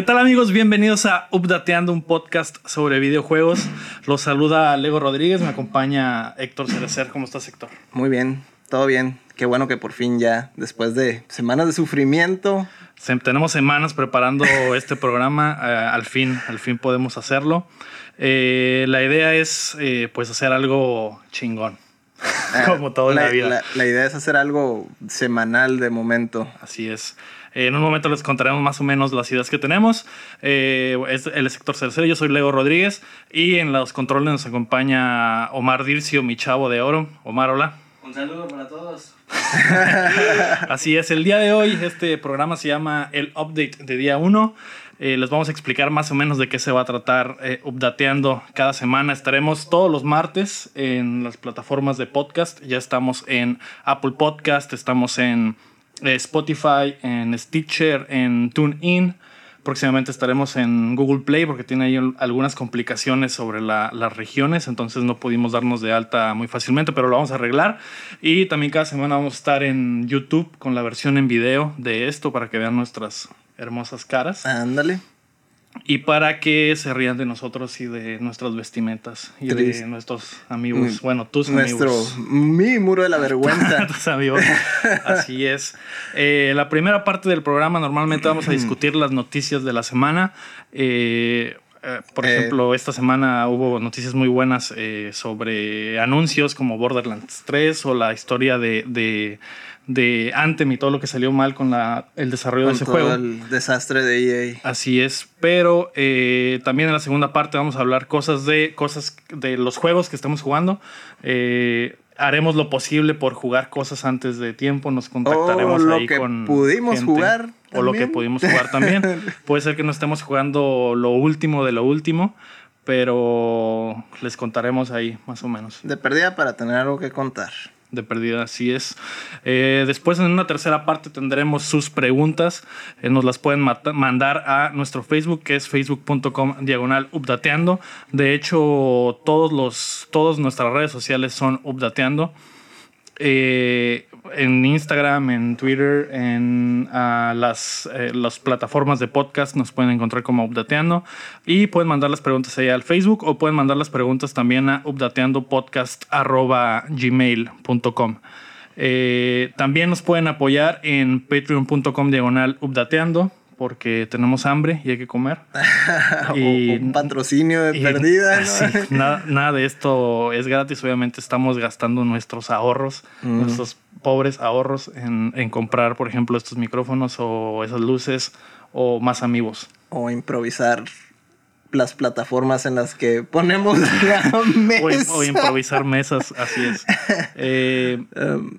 ¿Qué tal amigos? Bienvenidos a Updateando, un podcast sobre videojuegos. Los saluda Lego Rodríguez, me acompaña Héctor Cerecer. ¿Cómo estás, Héctor? Muy bien, todo bien. Qué bueno que por fin ya, después de semanas de sufrimiento. tenemos semanas preparando este programa, eh, al fin, al fin podemos hacerlo. Eh, la idea es eh, pues hacer algo chingón. Como todo en la, vida. la idea es hacer algo semanal de momento. Así es. Eh, en un momento les contaremos más o menos las ideas que tenemos. Eh, es el sector tercero, yo soy Lego Rodríguez y en los controles nos acompaña Omar Dircio, mi chavo de oro. Omar, hola. Un saludo para todos. Así es, el día de hoy este programa se llama el Update de día 1. Eh, les vamos a explicar más o menos de qué se va a tratar updateando cada semana. Estaremos todos los martes en las plataformas de podcast. Ya estamos en Apple Podcast, estamos en eh, Spotify, en Stitcher, en TuneIn. Próximamente estaremos en Google Play porque tiene ahí algunas complicaciones sobre las regiones, entonces no pudimos darnos de alta muy fácilmente, pero lo vamos a arreglar. Y también cada semana vamos a estar en YouTube con la versión en video de esto para que vean nuestras hermosas caras. Ándale y para que se rían de nosotros y de nuestras vestimentas y de nuestros amigos, bueno, tus Nuestro, amigos. Mi muro de la vergüenza. tus amigos. Así es. Eh, la primera parte del programa normalmente vamos a discutir las noticias de la semana. Eh, eh, por ejemplo, esta semana hubo noticias muy buenas sobre anuncios como Borderlands 3 o la historia de de Anthem y todo lo que salió mal con la, el desarrollo de ese juego. El desastre de EA. Así es, pero eh, también en la segunda parte vamos a hablar cosas de cosas de los juegos que estamos jugando. Eh, haremos lo posible por jugar cosas antes de tiempo, nos contactaremos ahí que con pudimos jugar o lo que pudimos jugar también. Puede ser que no estemos jugando lo último de lo último, pero les contaremos ahí más o menos. De perdida para tener algo que contar de perdida, así es. Eh, después en una tercera parte tendremos sus preguntas. Eh, nos las pueden mandar a nuestro Facebook, que es facebook.com diagonal updateando. De hecho, todos los, todas nuestras redes sociales son updateando. Eh, en Instagram, en Twitter, en las, eh, las plataformas de podcast nos pueden encontrar como Updateando y pueden mandar las preguntas ahí al Facebook o pueden mandar las preguntas también a updateandopodcast.gmail.com. Eh, también nos pueden apoyar en patreon.com diagonal updateando porque tenemos hambre y hay que comer. y, un patrocinio de perdida. nada, de esto es gratis. Obviamente estamos gastando nuestros ahorros, mm. nuestros pobres ahorros en, en, comprar, por ejemplo, estos micrófonos o esas luces o más amigos. O improvisar las plataformas en las que ponemos la mesa. O, improvisar mesas, así es. Eh, um,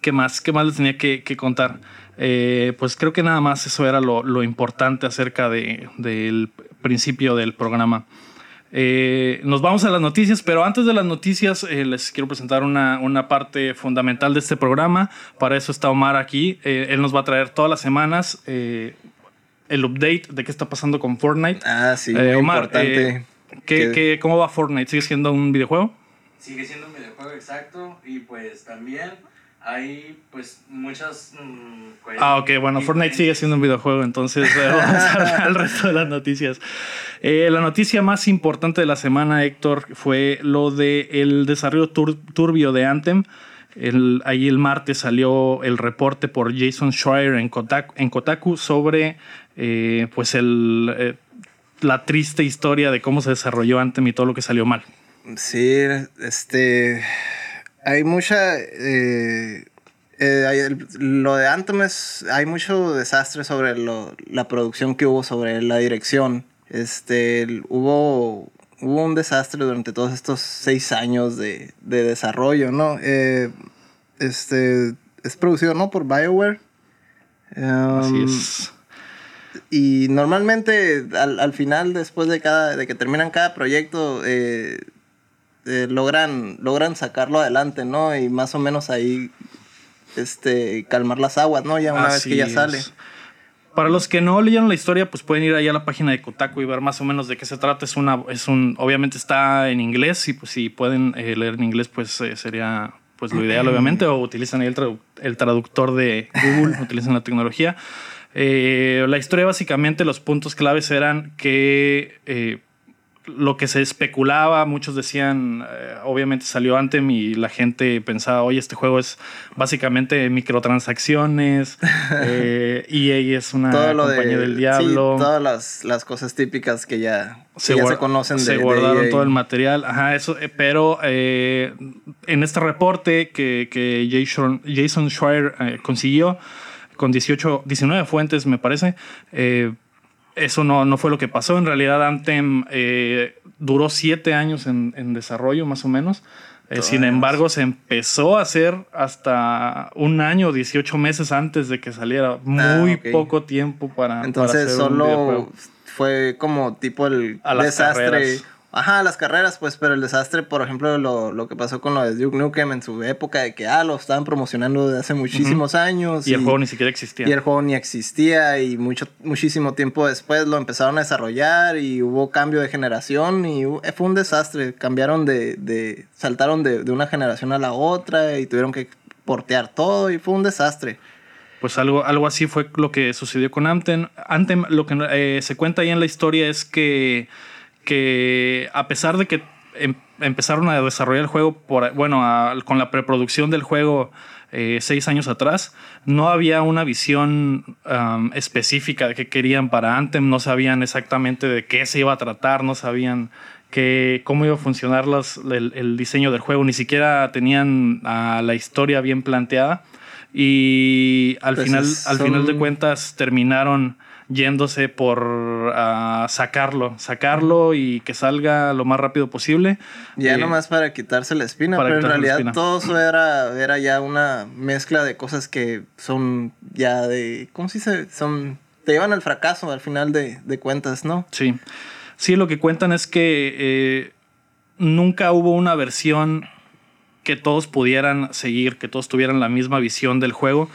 ¿Qué más? ¿Qué más les tenía que, que contar? Eh, pues creo que nada más eso era lo, importante acerca del principio del programa. Eh, nos vamos a las noticias, pero antes de las noticias eh, les quiero presentar una, parte fundamental de este programa. Para eso está Omar aquí. él nos va a traer todas las semanas el update de qué está pasando con Fortnite. Ah, sí, Omar, ¿qué, cómo va Fortnite? ¿Sigue siendo un videojuego? Sigue siendo un videojuego, exacto. Y pues también hay pues muchas... Mm, ah, ok, bueno, Fortnite sigue siendo un videojuego, entonces eh, vamos al resto de las noticias. Eh, la noticia más importante de la semana, Héctor, fue lo de el desarrollo turbio de Anthem. El, ahí el martes salió el reporte por Jason Schreier en Kotaku, en Kotaku sobre eh, pues el, la triste historia de cómo se desarrolló Anthem y todo lo que salió mal. Sí, este hay mucha... Eh, eh, lo de Anthem es, hay mucho desastre sobre la producción que hubo, sobre la dirección. Este, hubo, hubo un desastre durante todos estos seis años de, desarrollo, ¿no? Eh, este, es producido, ¿no? Por BioWare. Así um, es. Y normalmente al, final, después de, cada, de que terminan cada proyecto, este, logran, logran sacarlo adelante, ¿no? Y más o menos ahí este, calmar las aguas, ¿no? Ya una vez que ya sale. Para los que no leyeron la historia, pues pueden ir ahí a la página de Kotaku y ver más o menos de qué se trata. Es una, es un, obviamente está en inglés y pues si pueden eh, leer en inglés, pues eh, sería pues lo ideal, obviamente. O utilizan ahí el, el traductor de Google, utilizan la tecnología. Eh, la historia básicamente los puntos claves eran que eh, lo que se especulaba, muchos decían, eh, obviamente salió Anthem y la gente pensaba, oye, este juego es básicamente microtransacciones, eh, EA es una compañía del diablo. Sí, todas las, las, cosas típicas que ya se, ya se conocen se guardaron e todo el material, ajá, eso, eh, pero eh, en este reporte que, que Jason, Jason Schreier consiguió con 18, 19 fuentes, me parece, eh, eso no, no fue lo que pasó. En realidad, Anthem eh, duró siete años en, desarrollo, más o menos. Eh, sin embargo, se empezó a hacer hasta un año, 18 meses antes de que saliera. Ah, Muy poco tiempo para. Entonces, solo fue como tipo el desastre. Ajá, las carreras, pues, pero el desastre, por ejemplo, lo, lo, que pasó con lo de Duke Nukem en su época, de que, ah, lo estaban promocionando desde hace muchísimos años. Y, el juego ni siquiera existía. Y el juego ni existía, y mucho, muchísimo tiempo después lo empezaron a desarrollar, y hubo cambio de generación, y fue un desastre. Cambiaron de, de saltaron de, de una generación a la otra, y tuvieron que portear todo, y fue un desastre pues algo, algo así fue lo que sucedió con Anthem. Anthem, lo que eh, se cuenta ahí en la historia es que que a pesar de que em, empezaron a desarrollar el juego, por, bueno, con la preproducción del juego eh, seis años atrás, no había una visión específica de qué querían para Anthem, no sabían exactamente de qué se iba a tratar, no sabían que, cómo iba a funcionar el, diseño del juego, ni siquiera tenían la historia bien planteada. Y al, pues final, al final de cuentas terminaron yéndose por uh, sacarlo, sacarlo y que salga lo más rápido posible. Ya eh, nomás para quitarse la espina, pero en realidad todo eso era, era ya una mezcla de cosas que son ya de, ¿cómo se dice? Son, te llevan al fracaso al final de, de cuentas, ¿no? Sí. Sí, lo que cuentan es que eh, nunca hubo una versión que todos pudieran seguir, que todos tuvieran la misma visión del juego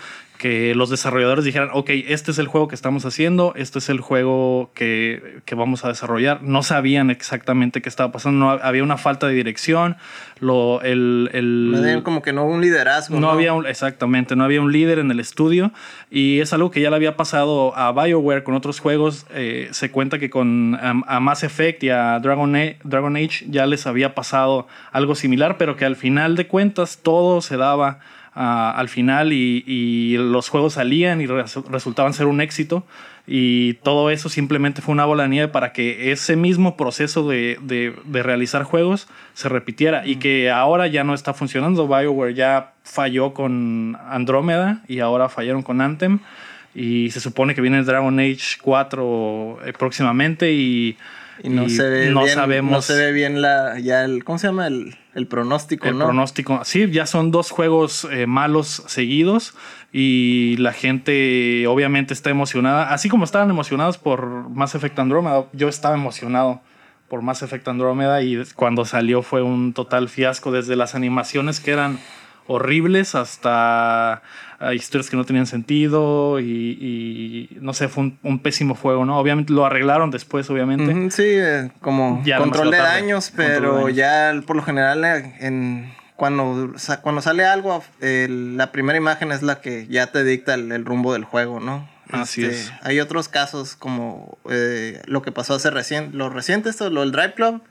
que los desarrolladores dijeran, ok, este es el juego que estamos haciendo, este es el juego que, que vamos a desarrollar. No sabían exactamente qué estaba pasando, no, había una falta de dirección, lo, el, el como que no hubo un liderazgo. No, había un, exactamente, no había un líder en el estudio y es algo que ya le había pasado a BioWare con otros juegos. Eh, se cuenta que con a, Mass Effect y a Dragon, Dragon Age ya les había pasado algo similar, pero que al final de cuentas todo se daba al final y, los juegos salían y resultaban ser un éxito y todo eso simplemente fue una bola de nieve para que ese mismo proceso de, de, realizar juegos se repitiera y que ahora ya no está funcionando. BioWare ya falló con Andrómeda y ahora fallaron con Anthem y se supone que viene Dragon Age 4 eh, próximamente y y no se ve no bien, sabemos. No se ve bien la, ya el, ¿cómo se llama? El, el pronóstico, el pronóstico. Sí, ya son dos juegos eh, malos seguidos y la gente obviamente está emocionada. Así como estaban emocionados por Mass Effect Andromeda, yo estaba emocionado por Mass Effect Andromeda y cuando salió fue un total fiasco desde las animaciones que eran horribles hasta historias que no tenían sentido y, no sé, fue un, pésimo juego, ¿no? Obviamente lo arreglaron después, obviamente. sí, eh, como control de daños, pero ya por lo general eh, en, cuando, cuando sale algo, la primera imagen es la que ya te dicta el, rumbo del juego, ¿no? Así este, es. Hay otros casos como eh, lo que pasó hace recién, lo reciente esto, lo del Drive Club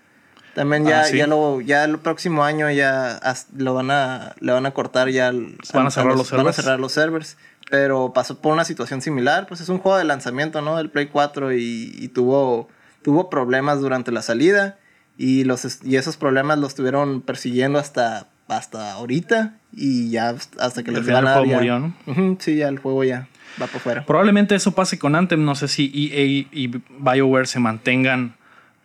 también ya, ah, ya, lo, ya el próximo año ya lo van a, le van a cortar ya. van a cerrar los, servers. Van a cerrar los servers. Pero pasó por una situación similar. Pues es un juego de lanzamiento, ¿no? Del Play 4 y, tuvo, tuvo problemas durante la salida. Y, los, y esos problemas los estuvieron persiguiendo hasta, hasta ahorita. Y ya hasta que les van a. El juego murió, ¿no? sí, ya el juego ya va por fuera. Probablemente eso pase con Anthem. No sé si EA y BioWare se mantengan.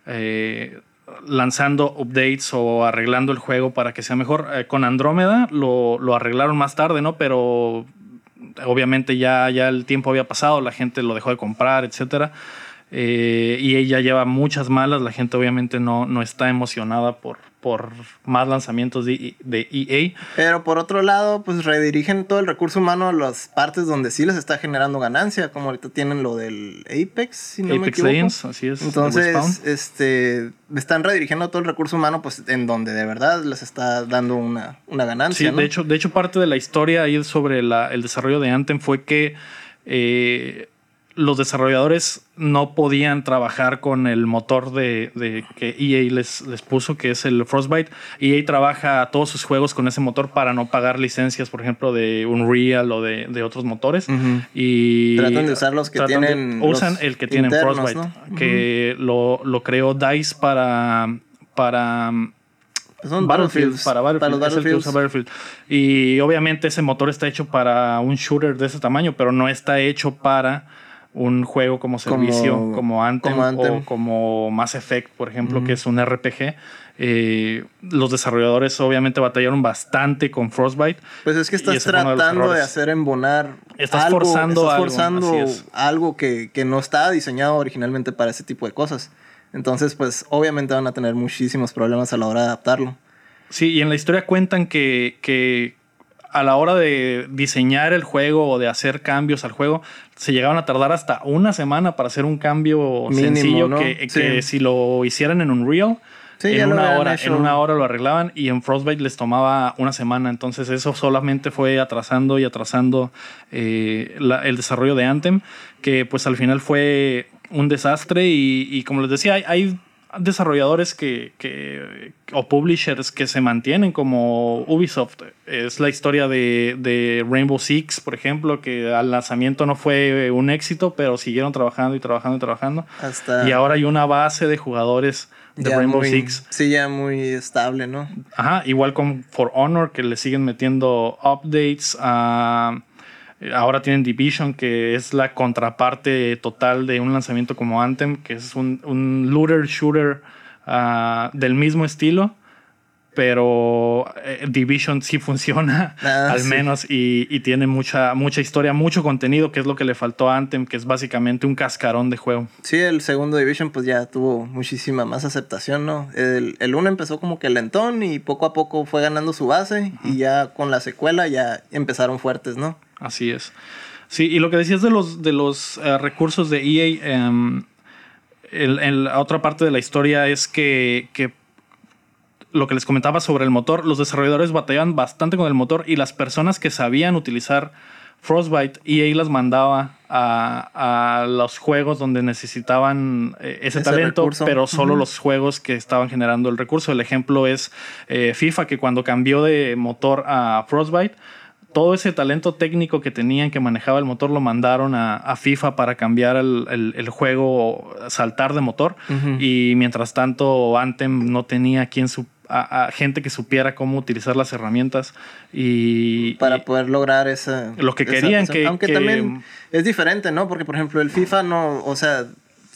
Eh, lanzando updates o arreglando el juego para que sea mejor. Eh, con Andrómeda lo, lo, arreglaron más tarde, ¿no? Pero obviamente ya, ya el tiempo había pasado, la gente lo dejó de comprar, etcétera. Eh, y ella lleva muchas malas, la gente obviamente no, no está emocionada por, por más lanzamientos de, de, EA. Pero por otro lado, pues redirigen todo el recurso humano a las partes donde sí les está generando ganancia, como ahorita tienen lo del Apex, si no Apex me Legends, así es. Entonces, este, están redirigiendo todo el recurso humano pues en donde de verdad les está dando una, una ganancia. Sí, de, hecho, de hecho parte de la historia ahí sobre la, el desarrollo de Anthem fue que... Eh, los desarrolladores no podían trabajar con el motor de, de que EA les, les puso, que es el Frostbite. EA trabaja todos sus juegos con ese motor para no pagar licencias, por ejemplo, de Unreal o de, de otros motores. Y Tratan de usar los que tratan de- tienen Usan los el que tiene internos, Frostbite, ¿no? que lo, lo creó DICE para... para Son Battlefields. para Battlefield, Para los es el. Battlefield. Y obviamente ese motor está hecho para un shooter de ese tamaño, pero no está hecho para un juego como servicio, como, Como- Anthem, como Anthem. o como Mass Effect, por ejemplo, que es un RPG. Eh, los desarrolladores obviamente batallaron bastante con Frostbite. Pues es que estás de tratando de hacer embonar. Estás algo, forzando estás algo, forzando es. algo que, que no está diseñado originalmente para ese tipo de cosas. Entonces, pues obviamente van a tener muchísimos problemas a la hora de adaptarlo. Sí, y en la historia cuentan que, que a la hora de diseñar el juego o de hacer cambios al juego, se llegaban a tardar hasta una semana para hacer un cambio Mínimo, sencillo ¿no? que, Sí. que si lo hicieran en Unreal, Sí, en, una hora, hecho. en una hora lo arreglaban y en Frostbite les tomaba una semana. Entonces eso solamente fue atrasando y atrasando eh, la- el desarrollo de Anthem, que pues al final fue un desastre y, y como les decía, hay, hay desarrolladores que, que- o publishers que se mantienen como Ubisoft. Es la historia de, de Rainbow Six, por ejemplo, que al lanzamiento no fue un éxito, pero siguieron trabajando y trabajando y trabajando. Hasta Y ahora hay una base de jugadores de Rainbow muy- Six. Sí, ya muy estable, ¿no? Ajá, igual con For Honor, que le siguen metiendo updates. ah, ahora tienen Division, que es la contraparte total de un lanzamiento como Anthem, que es un, looter shooter ah, del mismo estilo. Pero eh, Division sí funciona, Ah, al sí. menos, y, y tiene mucha, mucha historia, mucho contenido, que es lo que le faltó a Anthem, que es básicamente un cascarón de juego. Sí, el segundo Division pues ya tuvo muchísima más aceptación, ¿no? El, el uno empezó como que lentón y poco a poco fue ganando su base y ya con la secuela ya empezaron fuertes, ¿no? Así es. Sí, y lo que decías de los, de los eh, recursos de EA, em, el- el- la otra parte de la historia es que, que lo que les comentaba sobre el motor, los desarrolladores batallaban bastante con el motor y las personas que sabían utilizar Frostbite, EA las mandaba a, a los juegos donde necesitaban eh, ese, Ese talento, recurso. pero solo los juegos que estaban generando el recurso. El ejemplo es eh, FIFA, que cuando cambió de motor a Frostbite, todo ese talento técnico que tenían que manejaba el motor lo mandaron a, a FIFA para cambiar el, el- el juego, saltar de motor. Y mientras tanto, Anthem no tenía quien su- a, a gente que supiera cómo utilizar las herramientas. Y, Para y- poder lograr esa... Lo que querían esa- que- Aunque que- también es diferente, ¿no? Porque por ejemplo el FIFA no, o sea,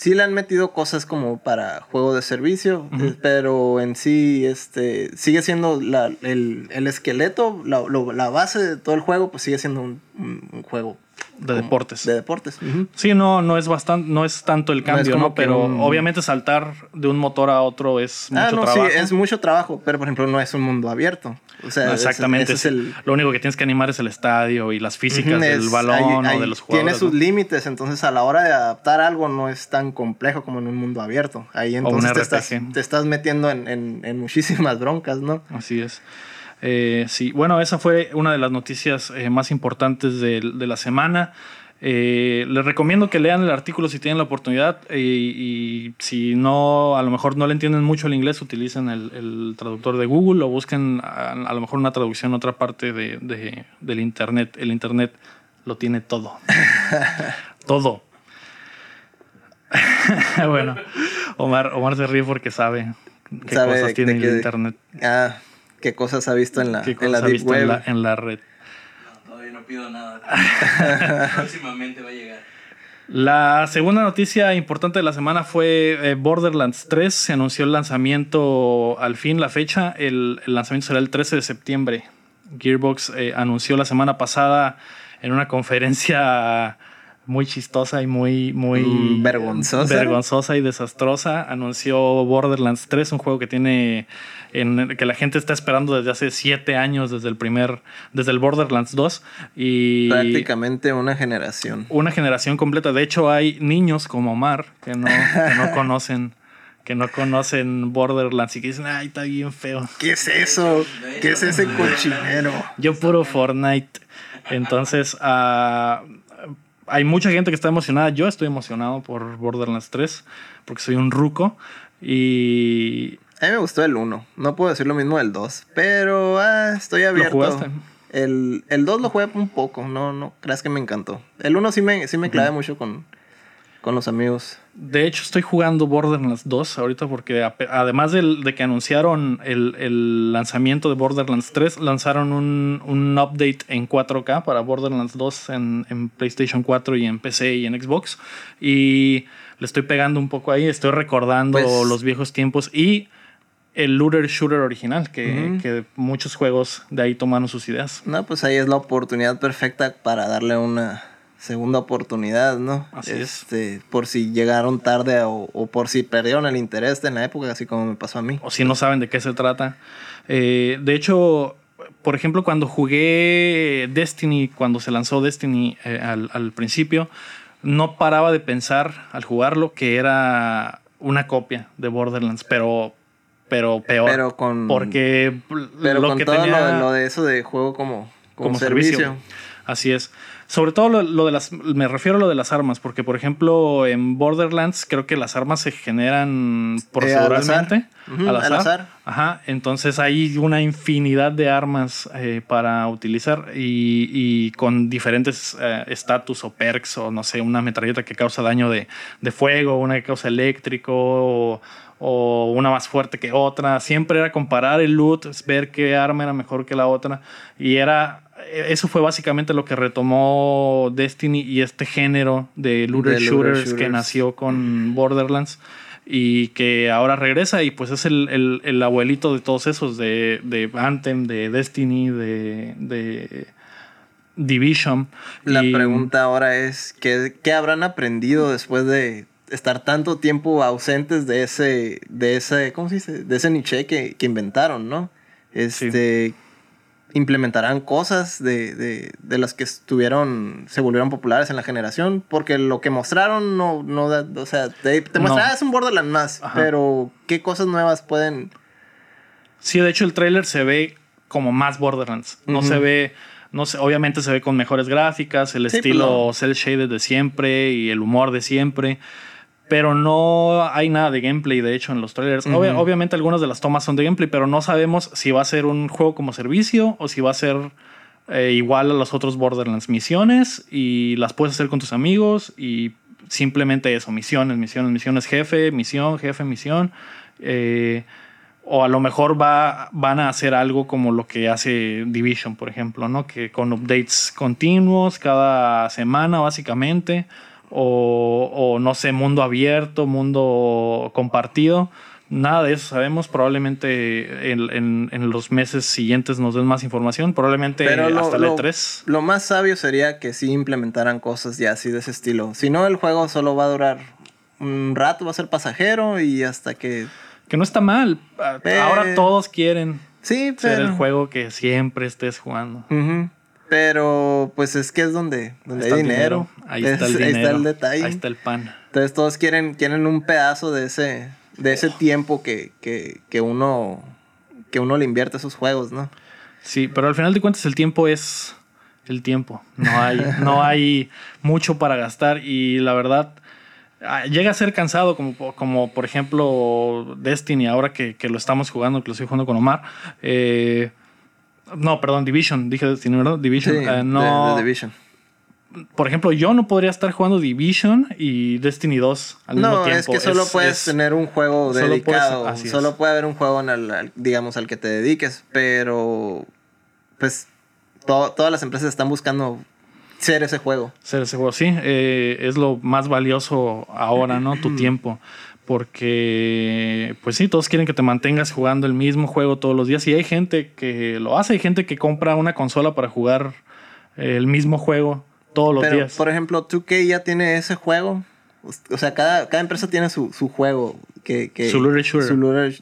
sí le han metido cosas como para juego de servicio, eh, pero en sí este, sigue siendo la- el, el esqueleto, la, lo- la base de todo el juego, pues sigue siendo un, un- juego de como deportes. De deportes. Sí, no, no es bastante, no es tanto el cambio, ¿no? Pero un- obviamente saltar de un motor a otro es mucho Ah, no, trabajo. sí, es mucho trabajo, pero por ejemplo no es un mundo abierto. O sea, No, ese- exactamente. ese es el, Lo único que tienes que animar es el estadio y las físicas Ujú, del es- balón hay- o de los Tiene jugadores. sus ¿no? límites, entonces a la hora de adaptar algo no es tan complejo como en un mundo abierto. Ahí entonces te estás, te estás metiendo en, en- en muchísimas broncas, ¿no? Así es. Eh, sí, bueno, esa fue una de las noticias eh, más importantes de, de la semana. Eh, les recomiendo que lean el artículo si tienen la oportunidad eh, y si no, a lo mejor no le entienden mucho el inglés, utilicen el, el traductor de Google o busquen a, a lo mejor una traducción en otra parte de, de- del Internet. El Internet lo tiene todo. todo. bueno, Omar, Omar se ríe porque sabe qué Sabe cosas tiene el Internet. Ah, qué cosas ha visto en la, ¿Qué en la cosas ha Deep visto Web. en la, en la red? No, todavía no pido nada. Próximamente va a llegar. La segunda noticia importante de la semana fue eh, Borderlands 3. Se anunció el lanzamiento al fin, la fecha. El, el lanzamiento será el 13 de septiembre. Gearbox eh, anunció la semana pasada en una conferencia muy chistosa y muy, muy Mm, vergonzosa. vergonzosa y desastrosa. Anunció Borderlands 3, un juego que tiene en, que la gente está esperando desde hace siete años, desde el primer, desde el Borderlands 2. Y Prácticamente una generación. una generación completa. De hecho, hay niños como Omar que no, que no conocen, que no conocen Borderlands y que dicen, ay, está bien feo. ¿Qué es eso? ¿Qué es ese cochinero? Yo puro Fortnite. Entonces, ah, hay mucha gente que está emocionada. Yo estoy emocionado por Borderlands 3 porque soy un ruco. Y. A mí me gustó el 1. No puedo decir lo mismo del 2. Pero ah, estoy abierto. ¿Lo jugaste? El, el 2 lo jugué un poco. No, no creas que me encantó. El 1 sí me, sí me clavé mucho con, con los amigos. De hecho, estoy jugando Borderlands 2 ahorita porque además de, que anunciaron el, lanzamiento de Borderlands 3, lanzaron un, un, update en 4K para Borderlands 2 en, en, PlayStation 4 y en PC y en Xbox. Y le estoy pegando un poco ahí, estoy recordando pues los viejos tiempos y el looter shooter original, que, que, muchos juegos de ahí tomaron sus ideas. No, pues ahí es la oportunidad perfecta para darle una segunda oportunidad, ¿no? Así este, Por si llegaron tarde o, por si perdieron el interés en la época, así como me pasó a mí. O si no saben de qué se trata. Eh, de hecho, por ejemplo, cuando jugué Destiny, cuando se lanzó Destiny eh, al, principio, no paraba de pensar al jugarlo que era una copia de Borderlands, pero pero peor. Pero con. Porque pero lo con que todo tenía, lo, de, eso de juego como, como, servicio. Así es. Sobre todo lo, de las, me refiero a lo de las armas, porque por ejemplo en Borderlands creo que las armas se generan proceduralmente. Eh, al, azar. Ajá, entonces hay una infinidad de armas eh, para utilizar y, con diferentes estatus eh, o perks o no sé, una metralleta que causa daño de, fuego, una que causa eléctrico o, o una más fuerte que otra. Siempre era comparar el loot, ver qué arma era mejor que la otra y era eso fue básicamente lo que retomó Destiny y este género de looter, shooters, que nació con Borderlands y que ahora regresa y pues es el, abuelito de todos esos, de, de Anthem, de Destiny, de, Division. La pregunta ahora es, ¿qué, ¿qué, habrán aprendido después de estar tanto tiempo ausentes de ese, de ese, ¿cómo se dice? De ese niche que, que inventaron, ¿no? Este, implementarán cosas de, de, de, las que estuvieron, se volvieron populares en la generación, porque lo que mostraron no, no da, o sea, te, te un Borderlands más, pero ¿qué cosas nuevas pueden...? Sí, de hecho el trailer se ve como más Borderlands, no se ve... No sé, obviamente se ve con mejores gráficas, el estilo cel shaded de siempre y el humor de siempre pero no hay nada de gameplay, de hecho, en los trailers. obviamente algunas de las tomas son de gameplay, pero no sabemos si va a ser un juego como servicio o si va a ser eh, igual a los otros Borderlands. Misiones y las puedes hacer con tus amigos y simplemente eso, misiones, misiones, misiones, jefe, misión, jefe, misión. Eh, o a lo mejor va, van a hacer algo como lo que hace Division, por ejemplo, ¿no? Que con updates continuos cada semana, básicamente o, no sé, mundo abierto, mundo compartido. Nada de eso sabemos. Probablemente en, los meses siguientes nos den más información. Probablemente hasta el E3. Lo más sabio sería que sí implementaran cosas ya así de ese estilo. Si no, el juego solo va a durar un rato, va a ser pasajero y hasta que. Que no está mal. Ahora todos quieren sí, ser el juego que siempre estés jugando. Pero pues es que es donde, donde hay dinero. Ahí está el dinero. Ahí está el detalle. Ahí está el pan. Entonces todos quieren, quieren un pedazo de ese, de ese tiempo que, que, uno, que uno le invierte a esos juegos, ¿no? Sí, pero al final de cuentas el tiempo es el tiempo. No hay, no hay mucho para gastar y la verdad ah, llega a ser cansado como, como por ejemplo Destiny ahora que, que, lo estamos jugando, que lo estoy jugando con Omar. Eh, no, perdón, Division. Dije Destiny, ¿verdad? Division. Eh, no. Division. Por ejemplo, yo no podría estar jugando Division y Destiny 2 al mismo tiempo. No, es que solo puedes tener un juego dedicado. solo puede haber un juego, en el, digamos, al que te dediques. Pero, pues, todas las empresas están buscando ser ese juego. Ser ese juego, sí. Eh, es lo más valioso ahora, ¿no? Tu tiempo porque pues sí, todos quieren que te mantengas jugando el mismo juego todos los días y hay gente que lo hace, hay gente que compra una consola para jugar el mismo juego todos los días. Por ejemplo, 2K ya tiene ese juego, o sea, cada, cada empresa tiene su, juego. Que, que su looter shooter.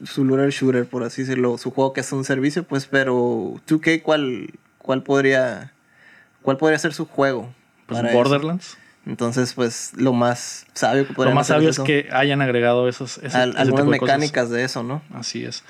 Su looter, shooter, por así decirlo. Su juego que es un servicio, pues, pero 2K, ¿cuál, cuál, podría, cuál podría ser su juego? Pues Borderlands. Entonces, pues lo más sabio que Lo más sabio es, que hayan agregado esos, algunas mecánicas de, eso, ¿no? Así es.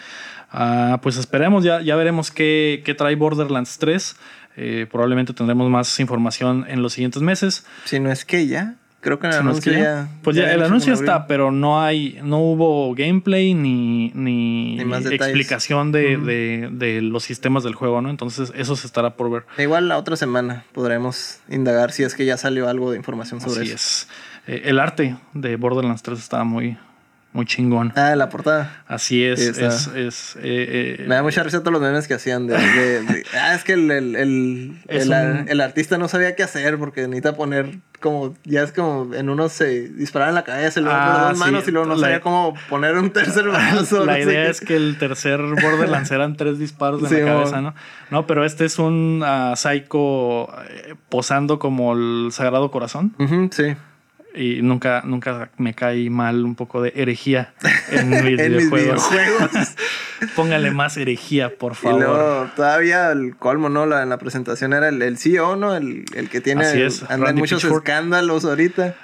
Ah, pues esperemos, ya, ya veremos qué, trae Borderlands 3. Eh, probablemente tendremos más información en los siguientes meses. Si no es que ya. Creo que en el anuncio ya-. Pues ya ya, el anuncio está, pero no hay, no hubo gameplay ni, ni, Ni más explicación de, de- de los sistemas del juego, ¿no? Entonces eso se estará por ver. Igual la otra semana podremos indagar si es que ya salió algo de información sobre Así eso. es. Eh, el arte de Borderlands 3 estaba muy, muy chingón. Ah, la portada. Así es, es, es, eh, eh, Me da mucha risa todos los memes que hacían de... de- de- ah, es que el, el, el, Es el- un- el artista no sabía qué hacer porque necesita poner como... Ya es como en uno se disparaba en la cabeza y luego Ah, dos sí. manos y luego no La- sabía cómo poner un tercer brazo. La no idea es que el tercer Borderlands eran tres disparos en Sí, la cabeza. ¿no? No, pero este es un ah, psycho eh, posando como el Sagrado Corazón. Ujú, sí. Y nunca, nunca me cae mal un poco de herejía en mis En mis videojuegos. Póngale más herejía, por Y favor. luego todavía el colmo, ¿no? La, en la presentación era el, el CEO, ¿no? El, el que tiene... Así es, anda en Randy muchos Pitchford. escándalos ahorita.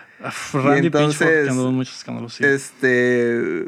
Randy Y entonces, Pitchford, muchos escándalos, sí. Este.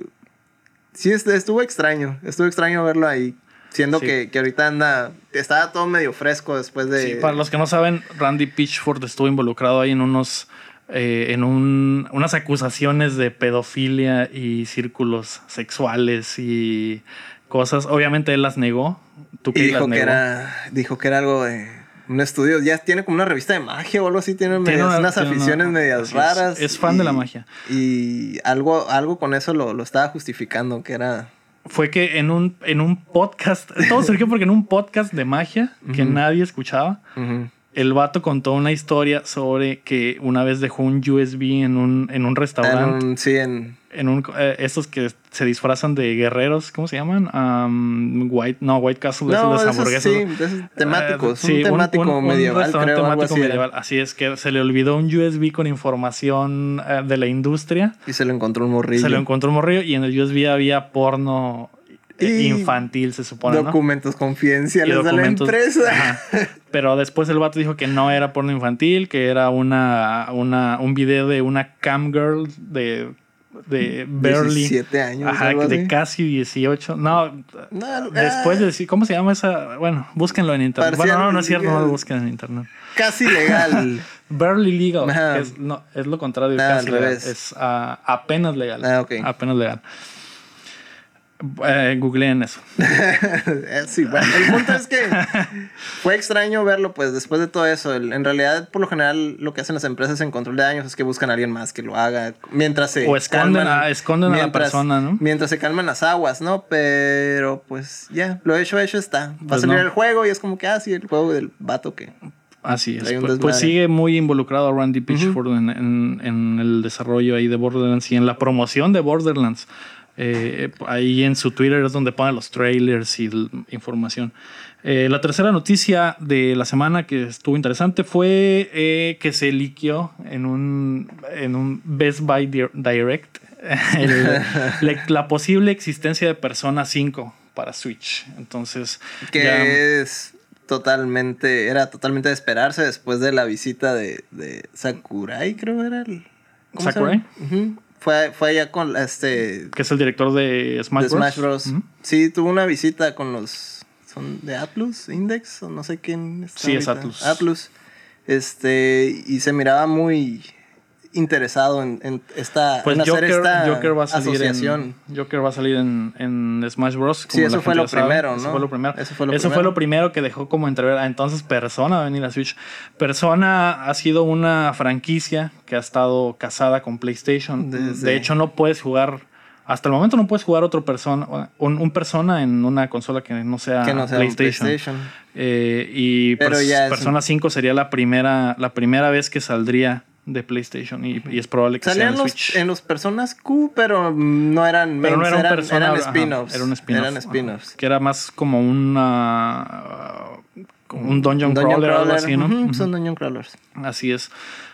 Sí, este, estuvo extraño. Estuvo extraño verlo ahí. Siendo Sí. que, que ahorita anda. Estaba todo medio fresco después de. Sí, para los que no saben, Randy Pitchford estuvo involucrado ahí en unos eh, en un- unas acusaciones de pedofilia y círculos sexuales y cosas. Obviamente él las negó. ¿Tú y qué las dijo que, negó? era, dijo que era algo de. Un estudio. Ya tiene como una revista de magia o algo así. Tiene, Tiene medias- una- unas tiene una- aficiones medias así es. raras. Es fan de y- la magia. Y algo, algo con eso lo, lo estaba justificando. Que era. Fue que en un, en un podcast, todo surgió porque en un podcast de magia que Ujú. nadie escuchaba, ujú, el vato contó una historia sobre que una vez dejó un USB en un, en un en restaurante. un- sí, en. en un eh, estos que se disfrazan de guerreros, ¿cómo se llaman? Am, White, no, White Castle es No, de las hamburguesas. sí, de esos temáticos. Eh, sí, un temático medieval, restaurante creo, algo temático era. medieval. Así es que se le olvidó un USB con información eh, de la industria. Y se lo encontró un morrillo. Se lo encontró un morrillo y en el USB había porno infantil, se supone, ¿no? documentos confidenciales Y de la empresa. Ajá. Pero después el vato dijo que no era porno infantil, que era una, una, un video de una cam girl de, de barely. 17 años. Ajá, de casi 18. No, No, después de decir, ¿cómo se llama esa? Bueno, búsquenlo en internet. Bueno, no, no es cierto, no lo busquen en internet. Casi legal. Barely legal. Es, no, es lo contrario. Casi al legal. Es ah, apenas legal. Ah, ok. Apenas legal. Eh, googleen eso. Sí, bueno, el punto es que fue extraño verlo, pues después de todo eso. En realidad, por lo general, lo que hacen las empresas en control de daños es que buscan a alguien más que lo haga mientras se. O esconden a- esconden a la persona, ¿no? Mientras se calman las aguas, ¿no? Pero pues ya, lo hecho, hecho está. Va a Pues salir no. el juego y es como que, ah, sí, el juego del vato que. Así es. Pues, pues sigue muy involucrado Randy Pitchford en, en- en el desarrollo ahí de Borderlands y en la promoción de Borderlands. Eh, ahí en su Twitter es donde pone los trailers y información. Eh, la tercera noticia de la semana que estuvo interesante fue eh, que se liqueó en un, en un Best Buy Di- Direct el- la, la posible existencia de Persona 5 para Switch. Entonces, Que ya- es totalmente. Era totalmente de esperarse después de la visita de, de Sakurai, creo era el. ¿cómo se ¿Sakurai? Ujú. Fue, fue allá con este. que es el director de Smash de Bros. Smash Bros. Sí, tuvo una visita con los. ¿Son de Atlus? ¿Index? O no sé quién está Sí, es. Atlus. Atlus. Este. Y se miraba muy interesado en, en esta. Pues en hacer Joker, esta Joker va a salir asociación. en Joker va a salir en, en Smash Bros. Sí, eso fue lo primero, Eso ¿no? fue lo primero. Eso fue lo Eso fue primero. lo primero que dejó como entrever. Ah, entonces Persona va a venir a Switch. Persona ha sido una franquicia que ha estado casada con PlayStation. Desde- De hecho, no puedes jugar. Hasta el momento no puedes jugar otro persona, un, un persona en una consola que no sea, que no sea PlayStation. PlayStation. Eh, y Pero Pers- ya es- Persona 5 sería la primera, la primera vez que saldría de PlayStation y, y es probable que sea Salían en los, Switch. en los personas Q, pero no eran Pero no mains, un eran, persona. eran ajá, spin-offs. Era spin-off. Eran spin-offs. Que era más como una. como un dungeon, Un crawler, algo así, ¿no? Ujú, Ujú. Son dungeon crawlers. Así es.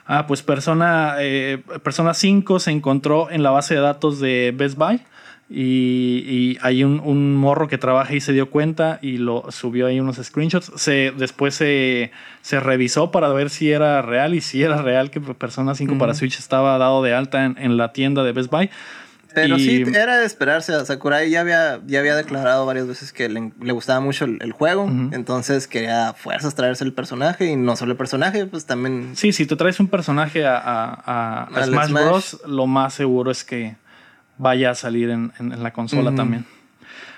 Ah, pues Persona, eh, Persona 5 se encontró en la base de datos de Best Buy. Y, y hay un, un morro que trabaja y se dio cuenta y lo subió ahí unos screenshots. Se, después se, se revisó para ver si era real y si era real que Persona 5 para. Switch estaba dado de alta en, en la tienda de Best Buy. Pero Y- sí, era de esperarse. a Sakurai ya había, ya había declarado varias veces que le, le gustaba mucho el, el juego. Entonces quería a fuerzas traerse el personaje. Y no solo el personaje, pues también. Sí, si te traes un personaje a, a- Smash. Bros., lo más seguro es que vaya a salir en, en- en la consola también.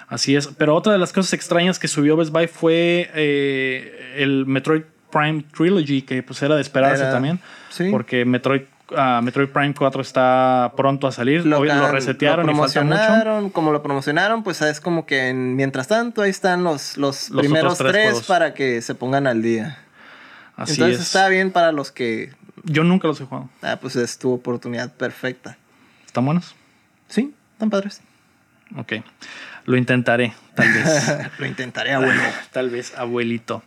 Así es. Pero otra de las cosas extrañas que subió Best Buy fue eh, el Metroid Prime Trilogy, que pues era de esperarse Era- también. sí. Porque Metroid, ah, Metroid Prime 4 está pronto a salir. Lo, lo resetearon lo y falta mucho. promocionaron, como lo promocionaron, pues es como que en- mientras tanto ahí están los, los, Los primeros tres para que se pongan al día. Así Entonces es. está bien para los que, Yo nunca los he jugado. ah, pues es tu oportunidad perfecta. ¿Están buenos? Sí, están padres. Ok. Lo intentaré, tal vez. Lo intentaré, abuelo. Tal vez abuelito.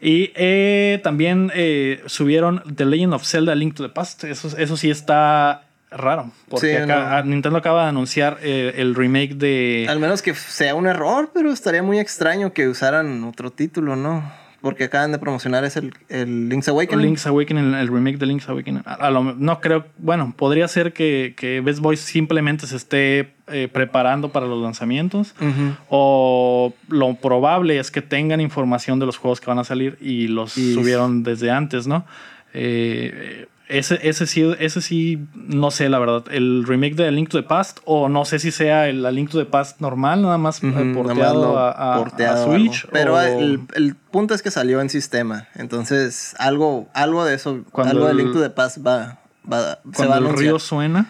Y eh, también eh, subieron The Legend of Zelda Link to the Past. Eso, eso sí está raro. Porque Sí, acá- no. Nintendo acaba de anunciar eh, el remake de. Al menos que sea un error, pero estaría muy extraño que usaran otro título, ¿no? Porque acaban de promocionar es el, el Link's Awakening. Link's Awakening, el remake de Link's Awakening. A- a lo- no creo, bueno, podría ser que, que Best Boy simplemente se esté eh, preparando para los lanzamientos. O lo probable es que tengan información de los juegos que van a salir y los Y- subieron desde antes, ¿no? Eh, ese, ese, sí, ese sí, no sé, la verdad. El remake de A Link to the Past, o no sé si sea el A Link to the Past normal, nada más eh, nada lo a, a- porteado a o Switch. Pero o el, el punto es que salió en sistema. Entonces, algo, algo de eso, Cuando algo de Link to the Past va, va, se va a cuando el río suena,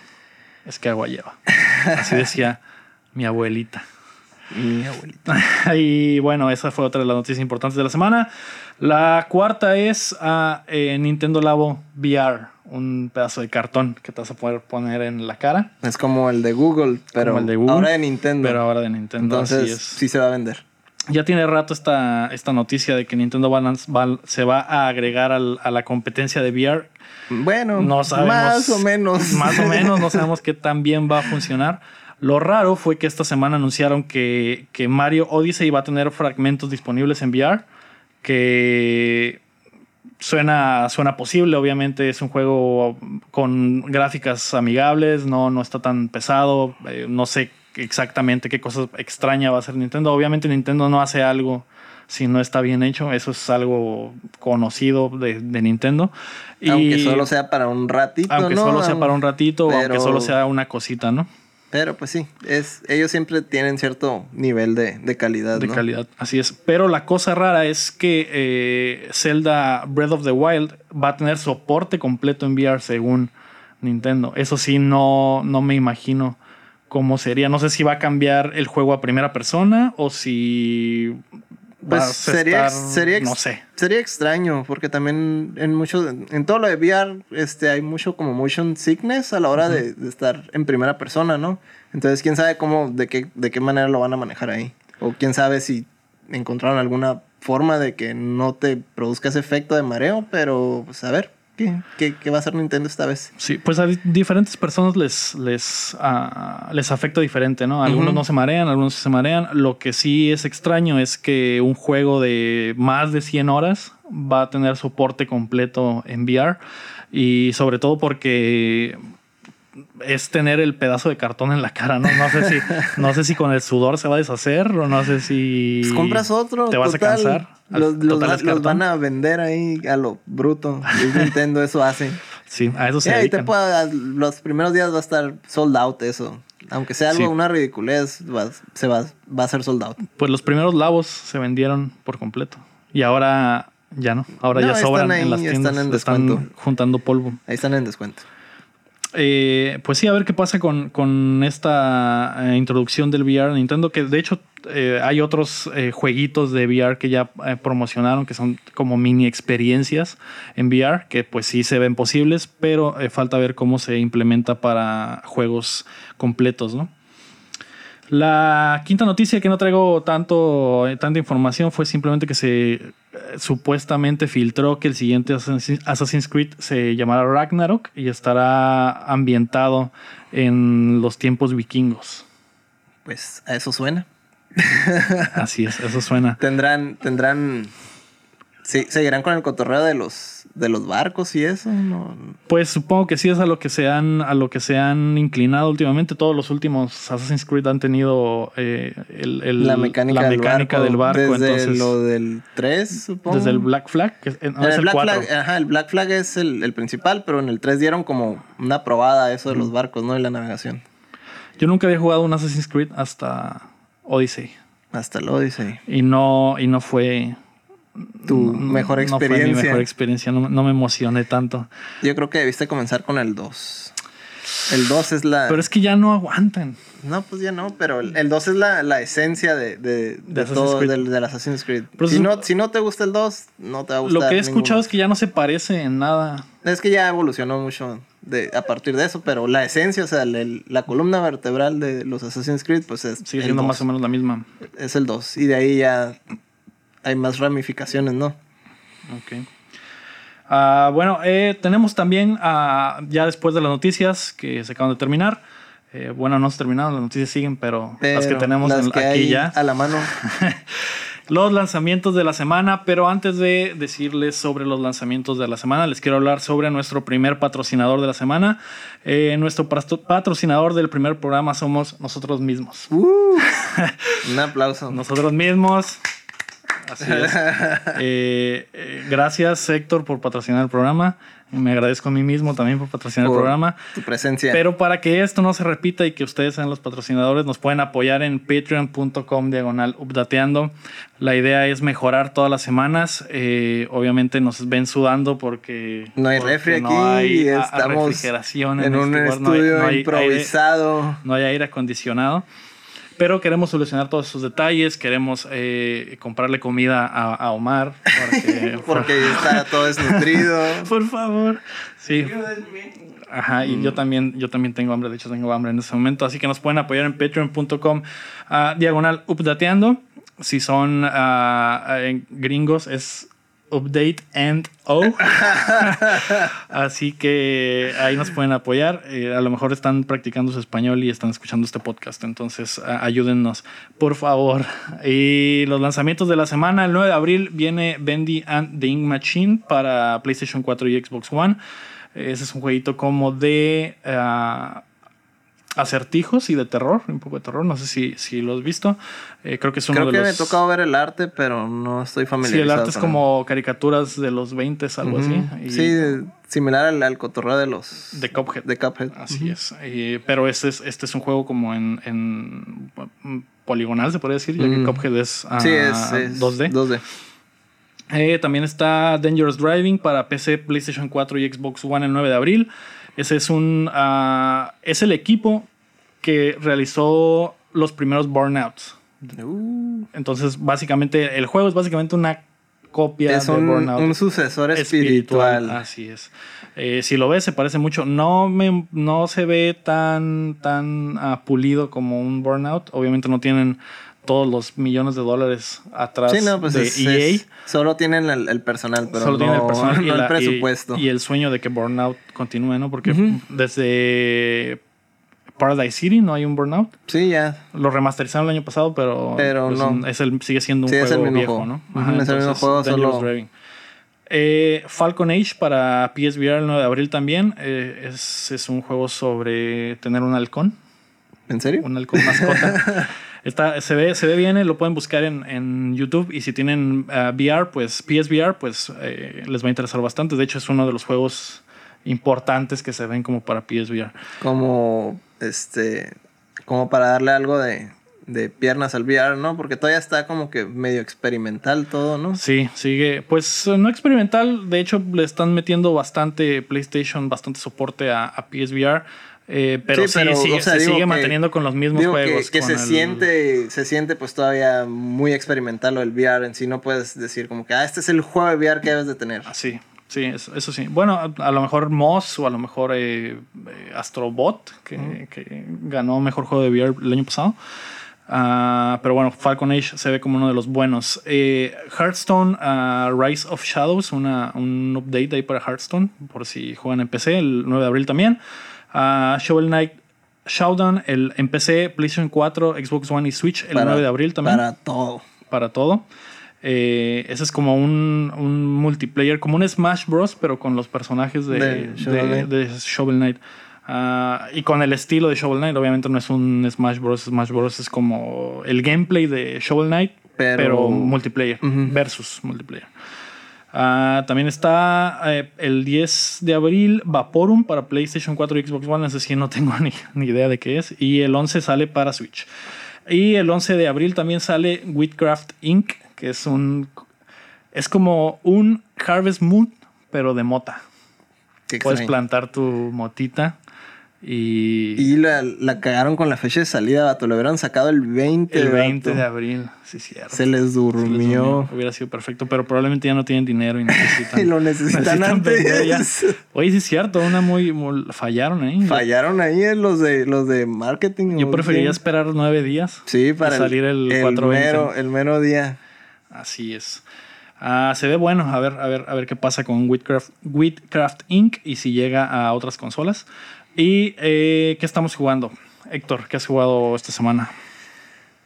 es que agua lleva. Así decía mi abuelita. Mi abuelita. y bueno, esa fue otra de las noticias importantes de la semana. La cuarta es a Nintendo Labo VR, un pedazo de cartón que te vas a poder poner en la cara, Es como el de Google, pero de Google, ahora de Nintendo. pero ahora de Nintendo. Entonces, sí se va a vender. Ya tiene rato esta, esta noticia de que Nintendo lanz- va- se va a agregar al- a la competencia de VR. Bueno, No sabemos. más o menos. Más o menos, no sabemos qué tan bien va a funcionar. Lo raro fue que esta semana anunciaron que, que Mario Odyssey va a tener fragmentos disponibles en VR. Que suena, suena posible, obviamente es un juego con gráficas amigables, no, no está tan pesado. eh, no sé exactamente qué cosa extraña va a hacer Nintendo. Obviamente Nintendo no hace algo si no está bien hecho. Eso es algo conocido de, de Nintendo. Y- Aunque solo sea para un ratito, aunque ¿no? solo sea para un ratito o aunque solo sea una cosita, ¿no? Pero pues sí, es, ellos siempre tienen cierto nivel de, de calidad, De ¿no? calidad, así es. Pero la cosa rara es que eh, Zelda Breath of the Wild va a tener soporte completo en VR según Nintendo. Eso sí, no, no me imagino cómo sería. No sé si va a cambiar el juego a primera persona o si Pues sería, estar- sería, ex- no sé. sería extraño, porque también en mucho, en todo lo de VR, este, hay mucho como motion sickness a la hora de, de estar en primera persona, ¿no? Entonces, quién sabe cómo, de qué, de qué manera lo van a manejar ahí. O quién sabe si encontraron alguna forma de que no te produzca ese efecto de mareo, pero pues a ver, ¿qué, qué, qué va a hacer Nintendo esta vez? Sí, pues a di- diferentes personas les, les, ah, les afecta diferente, ¿no? Algunos no se marean, algunos se marean. Lo que sí es extraño es que un juego de más de 100 horas va a tener soporte completo en VR. Y sobre todo porque es tener el pedazo de cartón en la cara, ¿no? No sé si, no sé si con el sudor se va a deshacer o no sé si... Pues compras otro. ¿Te vas total, a cansar? Los, los va- van a vender ahí a lo bruto. Nintendo eso hace. Sí, a eso se ahí te puede- los primeros días va a estar sold out eso. Aunque sea algo, Sí. una ridiculez, va, se va, va a ser sold out. Pues los primeros labos se vendieron por completo. Y ahora ya no. Ahora No, ya sobran ahí, en las están tiendas. en están juntando polvo. Ahí están en descuento. Eh, pues sí, a ver qué pasa con, con esta eh, introducción del VR Nintendo. Que de hecho eh, hay otros jueguitos de VR que ya promocionaron, que son como mini experiencias en VR, que pues sí se ven posibles, pero falta ver cómo se implementa para juegos completos, ¿no? La quinta noticia que no traigo tanto, tanta información fue simplemente que se supuestamente filtró que el siguiente Assassin- Assassin's Creed se llamará Ragnarok y estará ambientado en los tiempos vikingos. Pues a eso suena. Así es, eso suena. Tendrán, tendrán Sí, ¿Seguirán con el cotorreo de los, de los barcos y eso? No. Pues supongo que sí es a lo que se han, a lo que se han inclinado últimamente. Todos los últimos Assassin's Creed han tenido eh, el, el- la mecánica, la del, barco, del barco. Desde entonces, lo del 3, supongo. desde el Black Flag, que es, es el, el Black 4. Flag, ajá, el Black Flag es el, el principal, pero en el 3 dieron como una probada a eso de los barcos, ¿no? Y la navegación. Yo nunca había jugado un Assassin's Creed hasta Odyssey. Hasta el Odyssey. Y no, y no fue Tu mejor no fue mi experiencia. mejor experiencia. No, no me emocioné tanto. Yo creo que debiste comenzar con el 2. El 2 es la. Pero es que ya no aguantan. No, pues ya no, pero el el 2 es la, la esencia de, de, de todo del, del Assassin's Creed. Pero si, es- no, si no te gusta el 2, no te va a gustar. Lo que he ninguno. escuchado es que ya no se parece en nada. Es que ya evolucionó mucho de, a partir de eso, pero la esencia, o sea, el- la columna vertebral de los Assassin's Creed, pues es, Sigue el siendo 2. más o menos la misma. es el 2. Y de ahí ya hay más ramificaciones, ¿no? Ok. Ah, bueno, eh, tenemos también, ah, ya después de las noticias que se acaban de terminar, eh, bueno, no se terminaron, las noticias siguen, pero, las que Pero tenemos las en- que aquí ya. a la mano. Los lanzamientos de la semana, pero antes de decirles sobre los lanzamientos de la semana, les quiero hablar sobre nuestro primer patrocinador de la semana. Eh, nuestro patrocinador del primer programa somos nosotros mismos. Uh, un aplauso. Nosotros mismos. Así es. Eh, eh, gracias, Héctor, por patrocinar el programa. Me agradezco a mí mismo también por patrocinar Por el programa. Tu presencia. Pero para que esto no se repita y que ustedes sean los patrocinadores, nos pueden apoyar en patreon.com diagonal updateando. La idea es mejorar todas las semanas. Eh, obviamente nos ven sudando porque no hay porque refri aquí. no hay a- a estamos refrigeración en, un este lugar, no hay- estudio no hay aire- improvisado. no hay aire acondicionado. Pero queremos solucionar todos esos detalles. Queremos eh, comprarle comida a, a Omar. Porque, Porque está todo desnutrido. por favor. Sí. Ajá, y yo también, yo también tengo hambre, de hecho tengo hambre en este momento, así que nos pueden apoyar en patreon.com ah, diagonal updateando. Si son ah, en gringos es update and o. así que ahí nos pueden apoyar. Eh, a lo mejor están practicando su español y están escuchando este podcast, entonces ayúdennos, por favor. Y los lanzamientos de la semana, el 9 de abril viene Bendy and the Ink Machine para PlayStation 4 y Xbox One. Ese es un jueguito como de ah, acertijos y de terror, un poco de terror. No sé si, si lo has visto. Eh, creo que es uno Creo de que los. me ha tocado ver el arte, pero no estoy Sí, familiarizado. el arte es como caricaturas de los 20, algo así. Y- Sí, similar al, al cotorreo de los. De Cuphead. De Cuphead. Así es. Pero este es, este es un juego como en, en poligonal, se podría decir, ya que Mm. Cuphead es, ah, Sí, es, es 2D. 2D. Eh, también está Dangerous Driving para PC, PlayStation 4 y Xbox One el 9 de abril. Ese es un. ah, es el equipo que realizó los primeros Burnouts. Uh, Entonces, básicamente, el juego es básicamente una copia es de un, Burnout. un sucesor espiritual. Así es. Eh, si lo ves, se parece mucho. No, me, no se ve tan, tan ah, pulido como un Burnout. Obviamente no tienen todos los millones de dólares atrás Sí, no, pues de es- EA. es- solo tienen el, el personal, pero Solo no, tienen el personal no y, el la- presupuesto. Y, el sueño de que Burnout continúe, ¿no? Porque desde Paradise City no hay un Burnout. Sí, ya. Lo remasterizaron el año pasado, pero, Pero pues, no. es el, sigue siendo un Sí, es el juego viejo, juego. ¿no? Ujú, es el mismo juego, solo-. Eh, Falcon Age para PSVR el 9 de abril también. Eh, es, es un juego sobre tener un halcón, ¿En serio? un halcón mascota. Está, se, ve, se ve bien, eh, lo pueden buscar en, en YouTube. Y si tienen ah, VR, pues PSVR, pues eh, les va a interesar bastante. De hecho, es uno de los juegos importantes que se ven como para PSVR. Como, este, como para darle algo de, de piernas al VR, ¿no? Porque todavía está como que medio experimental todo, ¿no? Sí, sigue. Pues no experimental. De hecho, le están metiendo bastante PlayStation, bastante soporte a, a PSVR. Eh, pero sí, Sí, pero, sigue- o sea, se sigue que- manteniendo con los mismos Digo que, juegos. que con se el- siente, se siente pues todavía muy experimental lo del VR en sí. No puedes decir como que, ah, este es el juego de VR que debes de tener. Ah, Sí, sí, eso, eso sí. Bueno, a, a lo mejor Moss o a lo mejor eh, eh, Astrobot, que, que ganó mejor juego de VR el año pasado. Ah, pero bueno, Falcon Age se ve como uno de los buenos. Eh, Hearthstone ah, Rise of Shadows, una, un update ahí para Hearthstone, por si juegan en PC, el 9 de abril también. Ah, Shovel Knight Showdown el, en PC, PlayStation 4, Xbox One y Switch el 9 de abril también Para todo. para todo. Eh, ese es como un, un, multiplayer, como un Smash Bros, pero con los personajes de, de, Shovel, Knight. de Shovel Knight. Uh, y con el estilo de Shovel Knight, obviamente no es un Smash Bros. Smash Bros. es como el gameplay de Shovel Knight, pero, pero multiplayer, uh -huh. versus multiplayer. Uh, también está eh, el 10 de abril Vaporum para PlayStation 4 y Xbox One. Ese sí no tengo ni, ni, idea de qué es. Y el 11 sale para Switch. Y el 11 de abril también sale Wheatcraft Inc., que es un. Es como un Harvest Moon, pero de mota. Puedes plantar tu motita. Y, y la, la, cagaron con la fecha de salida, vato. Lo hubieran sacado el 20 El 20 vato. de abril, sí, cierto. Se les, durmió. Se les durmió. Hubiera sido perfecto, pero probablemente ya no tienen dinero y necesitan. y lo necesitan, necesitan antes. Oye, sí es cierto, una muy, muy, Fallaron ahí. Fallaron ahí en los de, los de marketing. Yo preferiría esperar nueve días. Sí, para salir el, el, 420. mero, el mero día. Así es. Uh, se ve bueno, a ver, a ver, a ver qué pasa con Wheatcraft, Wheatcraft Inc. y si llega a otras consolas. ¿Y eh, qué estamos jugando? Héctor, ¿qué has jugado esta semana?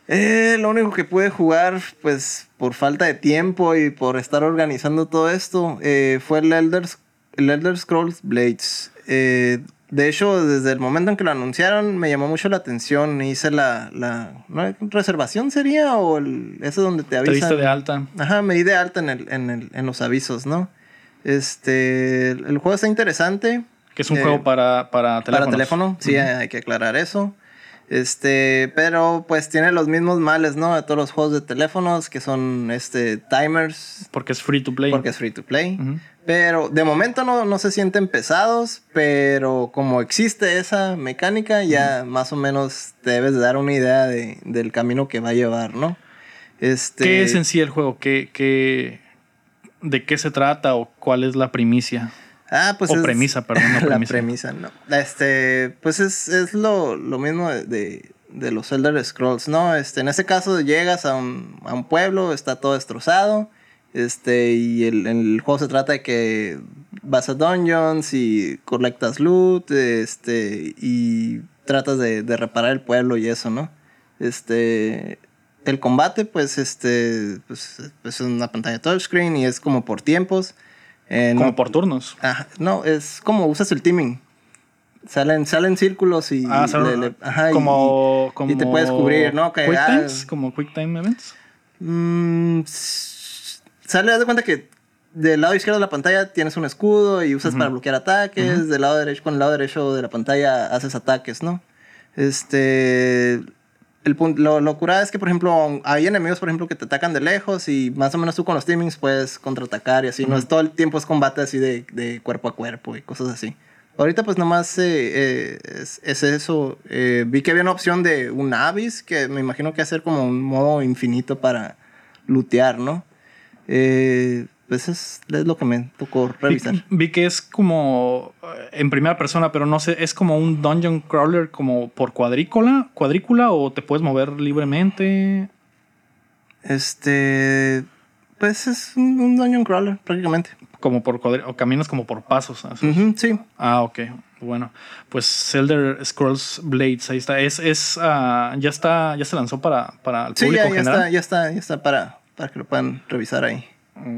Eh, lo único que pude jugar, pues por falta de tiempo y por estar organizando todo esto, eh, fue el Elder, el Elder Scrolls Blades. Eh, de hecho, desde el momento en que lo anunciaron, me llamó mucho la atención. Hice la, la ¿no? reservación, sería, o el, ese donde te avisan. Te diste de alta. Ajá, me di de alta en, el, en, el, en los avisos, ¿no? Este, el juego está interesante. Que es un eh, juego para, para teléfono. Para teléfono, sí, uh -huh. hay que aclarar eso. Este, pero pues tiene los mismos males, ¿no? De todos los juegos de teléfonos que son este timers. Porque es free to play. Porque es free to play. Uh -huh. Pero de momento no, no, se sienten pesados, pero como existe esa mecánica, ya uh -huh. más o menos te debes de dar una idea de, del camino que va a llevar, ¿no? Este... ¿Qué es en sí el juego? ¿Qué, qué, ¿De qué se trata o cuál es la primicia? Ah, pues o es premisa, perdón. No la premisa, no. Este, pues es, es lo, lo, mismo de, de, de, los Elder Scrolls, ¿no? Este, en este caso llegas a un, a un pueblo, está todo destrozado. Este, y el, el, juego se trata de que vas a dungeons y colectas loot, este, y tratas de, de reparar el pueblo y eso, ¿no? Este, el combate, pues, este, pues, pues es una pantalla touchscreen y es como por tiempos. Eh, como no, por turnos. Ajá, no, es como usas el teaming. Salen, salen círculos y, ah, salen, le, le, ajá, como, y, como, y, te puedes cubrir, ¿no? Que, quick times, como quick time events. Mmm, sale, haz de cuenta que del lado izquierdo de la pantalla tienes un escudo y usas uh -huh. para bloquear ataques. Uh -huh. Del lado derecho, con el lado derecho de la pantalla haces ataques, ¿no? Este el lo, lo curada es que, por ejemplo, hay enemigos, por ejemplo, que te atacan de lejos y más o menos tú con los teamings puedes contraatacar y así. Uh -huh. No es todo el tiempo es combate así de, de, cuerpo a cuerpo y cosas así. Ahorita pues nomás eh, eh, es, es, eso. Eh, vi que había una opción de un Abyss que me imagino que hacer como un modo infinito para lootear, ¿no? Eh, pues es, es, lo que me tocó revisar. Vi, vi, que es como en primera persona, pero no sé, es como un dungeon crawler como por cuadrícula, cuadrícula o te puedes mover libremente. Este, pues es un, un dungeon crawler prácticamente. Como por o caminas como por pasos. Uh -huh, sí. Ah, ok. Bueno, pues Elder Scrolls Blades, ahí está. Es, es, uh, ya está, ya se lanzó para, para el sí, público ya, ya general. Está, ya está, ya está para, para que lo puedan revisar ahí.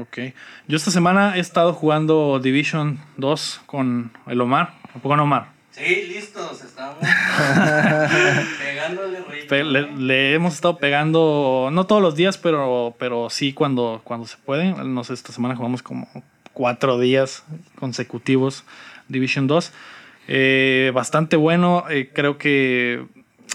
Ok. Yo esta semana he estado jugando Division 2 con el Omar. ¿A poco no, Omar? Sí, listos, estamos pegándole rico. Le, le, hemos estado pegando, no todos los días, pero, pero sí cuando, cuando se puede. No sé, esta semana jugamos como cuatro días consecutivos Division 2. Eh, bastante bueno. Eh, creo que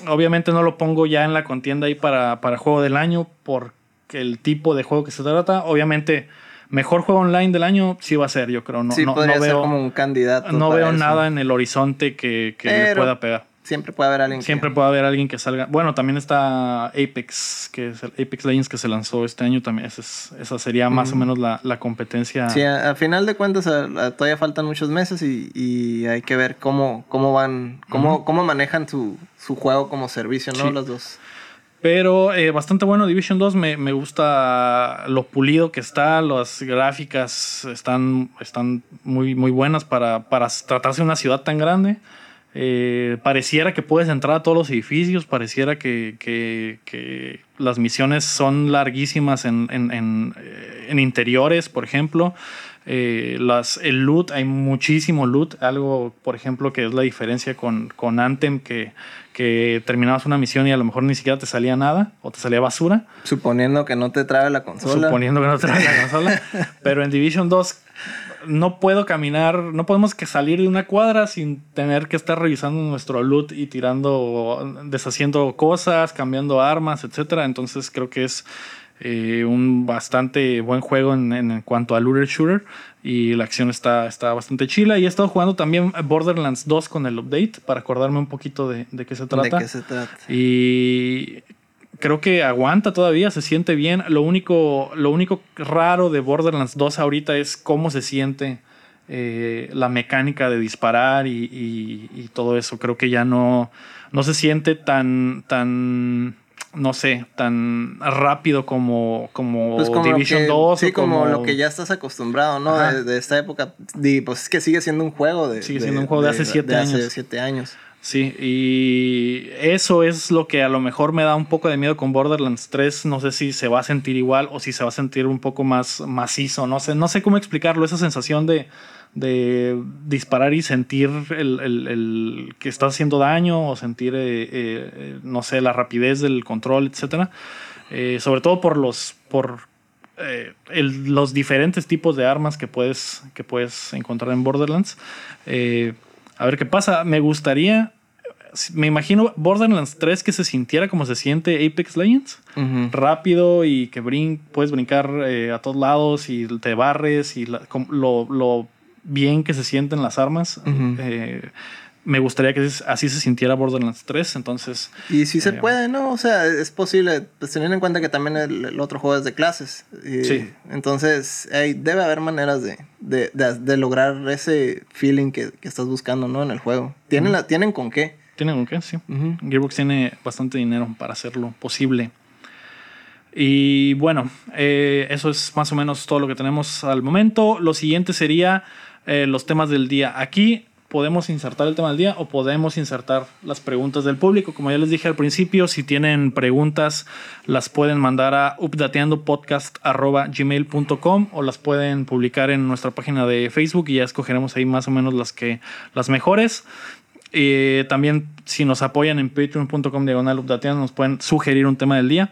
obviamente no lo pongo ya en la contienda ahí para, para juego del año porque el tipo de juego que se trata. Obviamente, mejor juego online del año sí va a ser, yo creo. No, sí, no, podría no ser veo, como un candidato. No veo eso. nada en el horizonte que, que le pueda pegar. Siempre puede haber alguien Siempre que... puede haber alguien que salga. Bueno, también está Apex, que es el Apex Legends que se lanzó este año también. Esa, es, esa sería más mm. o menos la, la competencia. Sí, a, a, final de cuentas a, a, todavía faltan muchos meses y, y, hay que ver cómo, cómo van, cómo, mm. cómo manejan su, su, juego como servicio, ¿no? Sí. Los dos. Pero eh, bastante bueno Division 2, me, me, gusta lo pulido que está, las gráficas están, están muy, muy buenas para, para tratarse de una ciudad tan grande. Eh, pareciera que puedes entrar a todos los edificios, pareciera que, que, las misiones son larguísimas en, en, en, eh, interiores, por ejemplo. Las, el loot, hay muchísimo loot. Algo, por ejemplo, que es la diferencia con, con Anthem, que, que terminabas una misión y a lo mejor ni siquiera te salía nada o te salía basura. Suponiendo que no te trae la consola. Suponiendo que no te trae la consola. Pero en Division 2 no puedo caminar, no podemos que salir de una cuadra sin tener que estar revisando nuestro loot y tirando, deshaciendo cosas, cambiando armas, etcétera. Entonces creo que es eh, un bastante buen juego en, en, cuanto a looter shooter y la acción está, está bastante chila. Y he estado jugando también Borderlands 2 con el update para acordarme un poquito de, de qué se trata. ¿De qué se trata? Y creo que aguanta todavía, se siente bien. Lo único, lo único raro de Borderlands 2 ahorita es cómo se siente eh, la mecánica de disparar y, y, y, todo eso. Creo que ya no, no se siente tan, tan, no sé, tan rápido como, como, pues como Division que, 2. Sí, como, como, lo que ya estás acostumbrado, ¿no? De, de, esta época. Y pues es que sigue siendo un juego de... Sigue siendo un juego de, hace siete años. Hace siete años. Sí, y eso es lo que a lo mejor me da un poco de miedo con Borderlands 3. No sé si se va a sentir igual o si se va a sentir un poco más macizo. No sé, no sé cómo explicarlo. Esa sensación de, de disparar y sentir el, el, el, que estás haciendo daño o sentir, eh, eh, no sé, la rapidez del control, etc. Eh, sobre todo por los. Por, los diferentes tipos de armas que puedes, que puedes encontrar en Borderlands. A ver qué pasa. Me gustaría. Me imagino Borderlands 3 que se sintiera como se siente Apex Legends. Uh -huh. Rápido y que brin puedes brincar eh, a todos lados y te barres y la, lo, lo, bien que se sienten las armas. Uh -huh. eh, me gustaría que así se sintiera Borderlands 3, entonces... Y sí se eh, puede, ¿no? O sea, es posible, pues teniendo en cuenta que también el, el otro juego es de clases. Y sí. Entonces, hey, debe haber maneras de, de, de, de lograr ese feeling que, que, estás buscando, ¿no? En el juego. ¿Tienen, uh -huh. la, ¿tienen con qué? Tienen con qué, sí. Uh -huh. Gearbox tiene bastante dinero para hacerlo posible. Y bueno, eh, eso es más o menos todo lo que tenemos al momento. Lo siguiente sería eh, los temas del día. Aquí podemos insertar el tema del día o podemos insertar las preguntas del público. Como ya les dije al principio, si tienen preguntas, las pueden mandar a updateandopodcast.gmail.com o las pueden publicar en nuestra página de Facebook y ya escogeremos ahí más o menos las, que, las mejores. Eh, también si nos apoyan en patreon.com diagonal updateando nos pueden sugerir un tema del día.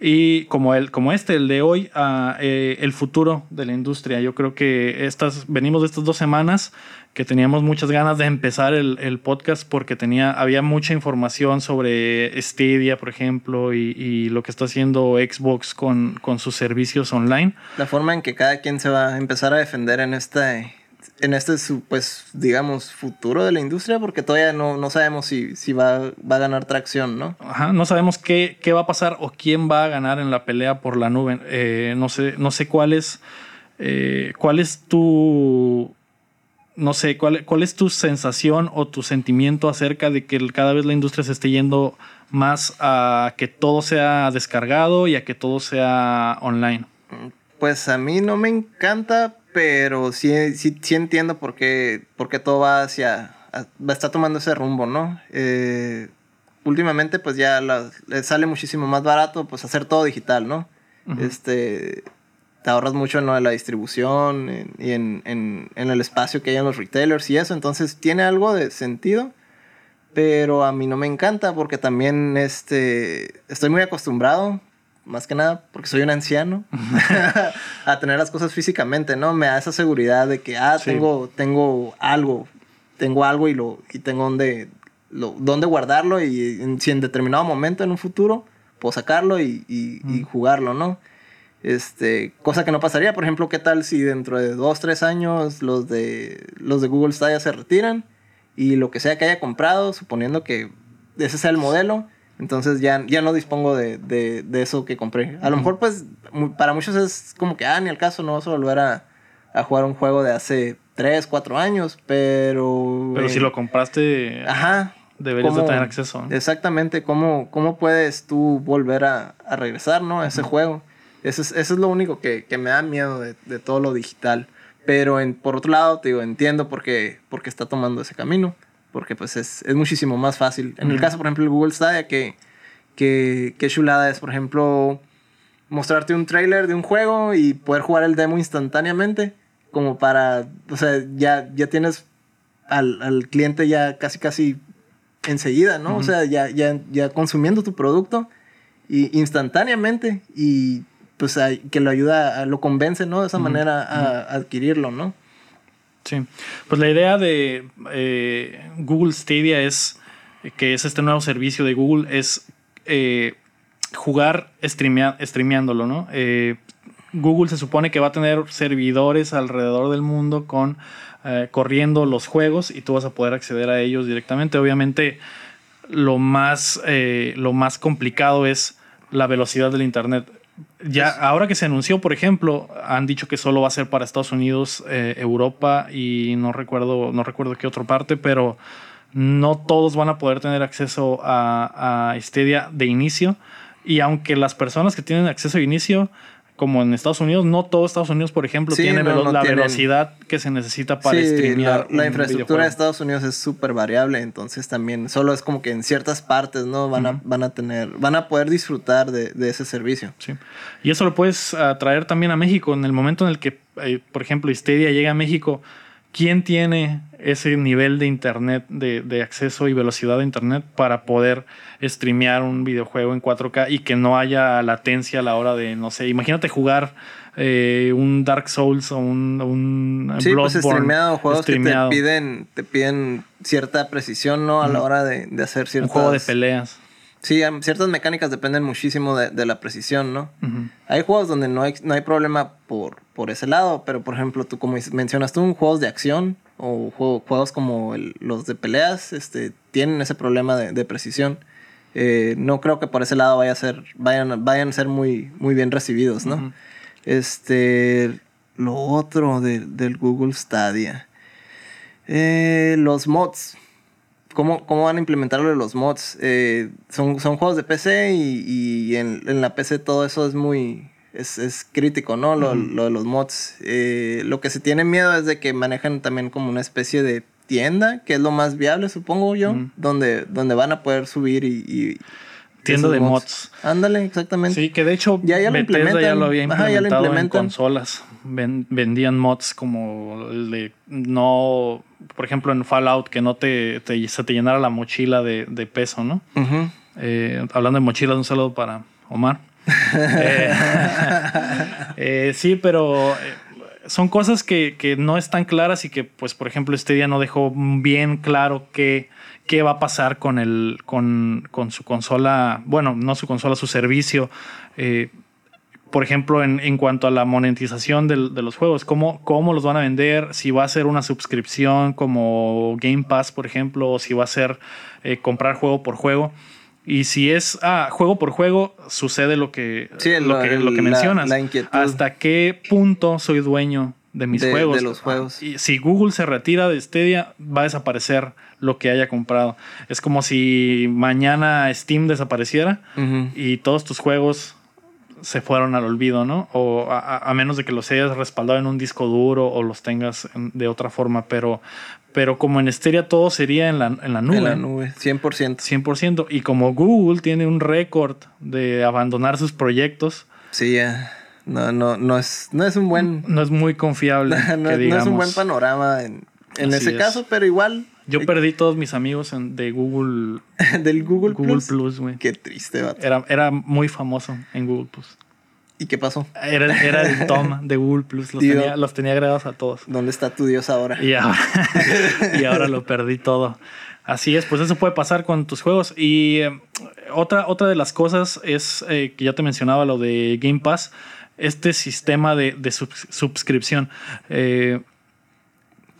Y como, el, como este, el de hoy, uh, eh, el futuro de la industria. Yo creo que estas, venimos de estas dos semanas que teníamos muchas ganas de empezar el, el podcast porque tenía, había mucha información sobre Stadia, por ejemplo, y, y, lo que está haciendo Xbox con, con sus servicios online. La forma en que cada quien se va a empezar a defender en este, en este pues, digamos, futuro de la industria, porque todavía no, no sabemos si, si va, va a ganar tracción, ¿no? Ajá, no sabemos qué, qué va a pasar o quién va a ganar en la pelea por la nube. Eh, no, sé, no sé cuál es, eh, cuál es tu no sé, ¿cuál, ¿cuál es tu sensación o tu sentimiento acerca de que cada vez la industria se esté yendo más a que todo sea descargado y a que todo sea online? Pues a mí no me encanta, pero sí, sí, sí entiendo por qué, por qué todo va hacia, está tomando ese rumbo, ¿no? Eh, últimamente pues ya la, sale muchísimo más barato pues hacer todo digital, ¿no? Uh -huh. Este te ahorras mucho en lo de la distribución en, y en, en, en, el espacio que hay en los retailers y eso. Entonces tiene algo de sentido, pero a mí no me encanta porque también este, estoy muy acostumbrado, más que nada porque soy un anciano, a tener las cosas físicamente, ¿no? Me da esa seguridad de que, ah, sí. tengo, tengo algo, tengo algo y, lo, y tengo donde, lo, donde guardarlo y en, si en determinado momento en un futuro puedo sacarlo y, y, mm. y jugarlo, ¿no? Este, cosa que no pasaría, por ejemplo, ¿qué tal si dentro de dos, tres años los de, los de Google Stadia se retiran y lo que sea que haya comprado, suponiendo que ese sea el modelo, entonces ya, ya no dispongo de, de, de eso que compré. A lo mejor, pues, para muchos es como que, ah, ni al caso, no vas a volver a, a jugar un juego de hace tres, cuatro años, pero... Pero eh, si lo compraste... Ajá. Deberías de tener acceso. ¿no? Exactamente, ¿cómo, ¿cómo puedes tú volver a, a regresar, ¿no? A ese uh -huh. juego? Eso es, eso es lo único que, que me da miedo de, de, todo lo digital. Pero en, por otro lado, te digo, entiendo por qué, por qué está tomando ese camino. Porque pues es, es muchísimo más fácil. En el caso, por ejemplo, el Google Stadia, que, que, que chulada es, por ejemplo, mostrarte un trailer de un juego y poder jugar el demo instantáneamente, como para, o sea, ya, ya tienes al, al cliente ya casi casi enseguida, ¿no? O sea, ya, ya, ya consumiendo tu producto y instantáneamente y pues que lo ayuda, a, lo convence, ¿no? De esa manera a, adquirirlo, ¿no? Sí, pues la idea de eh, Google Stadia es, que es este nuevo servicio de Google, es eh, jugar streameándolo, ¿no? Eh, Google se supone que va a tener servidores alrededor del mundo con corriendo los juegos y tú vas a poder acceder a ellos directamente. Obviamente, lo más, lo más complicado es la velocidad del internet ya ahora que se anunció, por ejemplo, han dicho que solo va a ser para Estados Unidos, eh, Europa y no recuerdo, no recuerdo qué otra parte, pero no todos van a poder tener acceso a, a Stadia de inicio. Y aunque las personas que tienen acceso de inicio como en Estados Unidos, no todo Estados Unidos, por ejemplo, tiene la velocidad que se necesita para streamear. La, la infraestructura de Estados Unidos es súper variable, entonces también solo es como que en ciertas partes, ¿no? Van, a, van a tener, van a poder disfrutar de, de, ese servicio. Sí. Y eso lo puedes traer también a México. En el momento en el que, eh, por ejemplo, Stadia llega a México, ¿quién tiene ese nivel de internet, de, de, acceso y velocidad de internet para poder streamear un videojuego en 4K y que no haya latencia a la hora de, no sé, imagínate jugar eh, un Dark Souls o un, un sí, pues streameado, juegos que te piden, te piden cierta precisión, ¿no? A la hora de, de hacer ciertas... Un juego de peleas. Sí, ciertas mecánicas dependen muchísimo de, de la precisión, ¿no? Hay juegos donde no hay, no hay problema por, por ese lado, pero por ejemplo, tú como mencionas tú, juegos de acción o juegos como los de peleas, este, tienen ese problema de, de precisión. Eh, no creo que por ese lado vaya a ser, vayan, vayan a ser muy, muy bien recibidos, ¿no? Este, lo otro del Google Stadia. Eh, los mods. ¿Cómo, ¿Cómo, van a implementarlo los mods? Eh, son, son juegos de PC y, y en, en, la PC todo eso es muy... Es, es crítico, ¿no? Lo, lo, de los mods. Eh, lo que se tiene miedo es de que manejan también como una especie de tienda, que es lo más viable, supongo yo, donde, donde van a poder subir y... y tienda de mods. Ándale, exactamente. Sí, que de hecho ya, ya, lo, implementan. ya lo había implementado en consolas. vendían mods como el de no, por ejemplo en Fallout, que no te, se te llenara la mochila de, de peso, ¿no? eh, hablando de mochilas, un saludo para Omar. Eh, eh, sí, pero eh, son cosas que, no están claras y que, pues, por ejemplo, este día no dejó bien claro qué, va a pasar con, el, con, su consola, bueno, no su consola, su servicio. Por ejemplo, en, cuanto a la monetización de, los juegos, ¿cómo, los van a vender, si va a ser una suscripción como Game Pass, por ejemplo, o si va a ser comprar juego por juego. Y si es ah, juego por juego, sucede lo que, sí, lo, que, lo que mencionas. La, la ¿Hasta qué punto soy dueño de mis de, juegos? De los juegos. Y si Google se retira de Stadia, va a desaparecer lo que haya comprado. Es como si mañana Steam desapareciera uh -huh. y todos tus juegos se fueron al olvido, ¿no? O a, a, menos de que los hayas respaldado en un disco duro o los tengas en, de otra forma, pero, pero como en Stadia todo sería en la, en la nube. En la nube, 100%. 100%. Y como Google tiene un récord de abandonar sus proyectos. Sí, ya. No, no, no, es, no es un buen... No es muy confiable. no, que digamos. no es un buen panorama en, en ese es. caso, pero igual... Yo perdí todos mis amigos en, de Google. ¿Del Google, Google Plus? güey. Qué triste, vato. Era, era muy famoso en Google Plus. ¿Y qué pasó? Era, era el Tom de Google Plus. Los, tenía, los tenía agregados a todos. ¿Dónde está tu Dios ahora? Y ahora, y ahora lo perdí todo. Así es, pues eso puede pasar con tus juegos. Y eh, otra, otra de las cosas es eh, que ya te mencionaba lo de Game Pass. Este sistema de, de subs suscripción. Eh,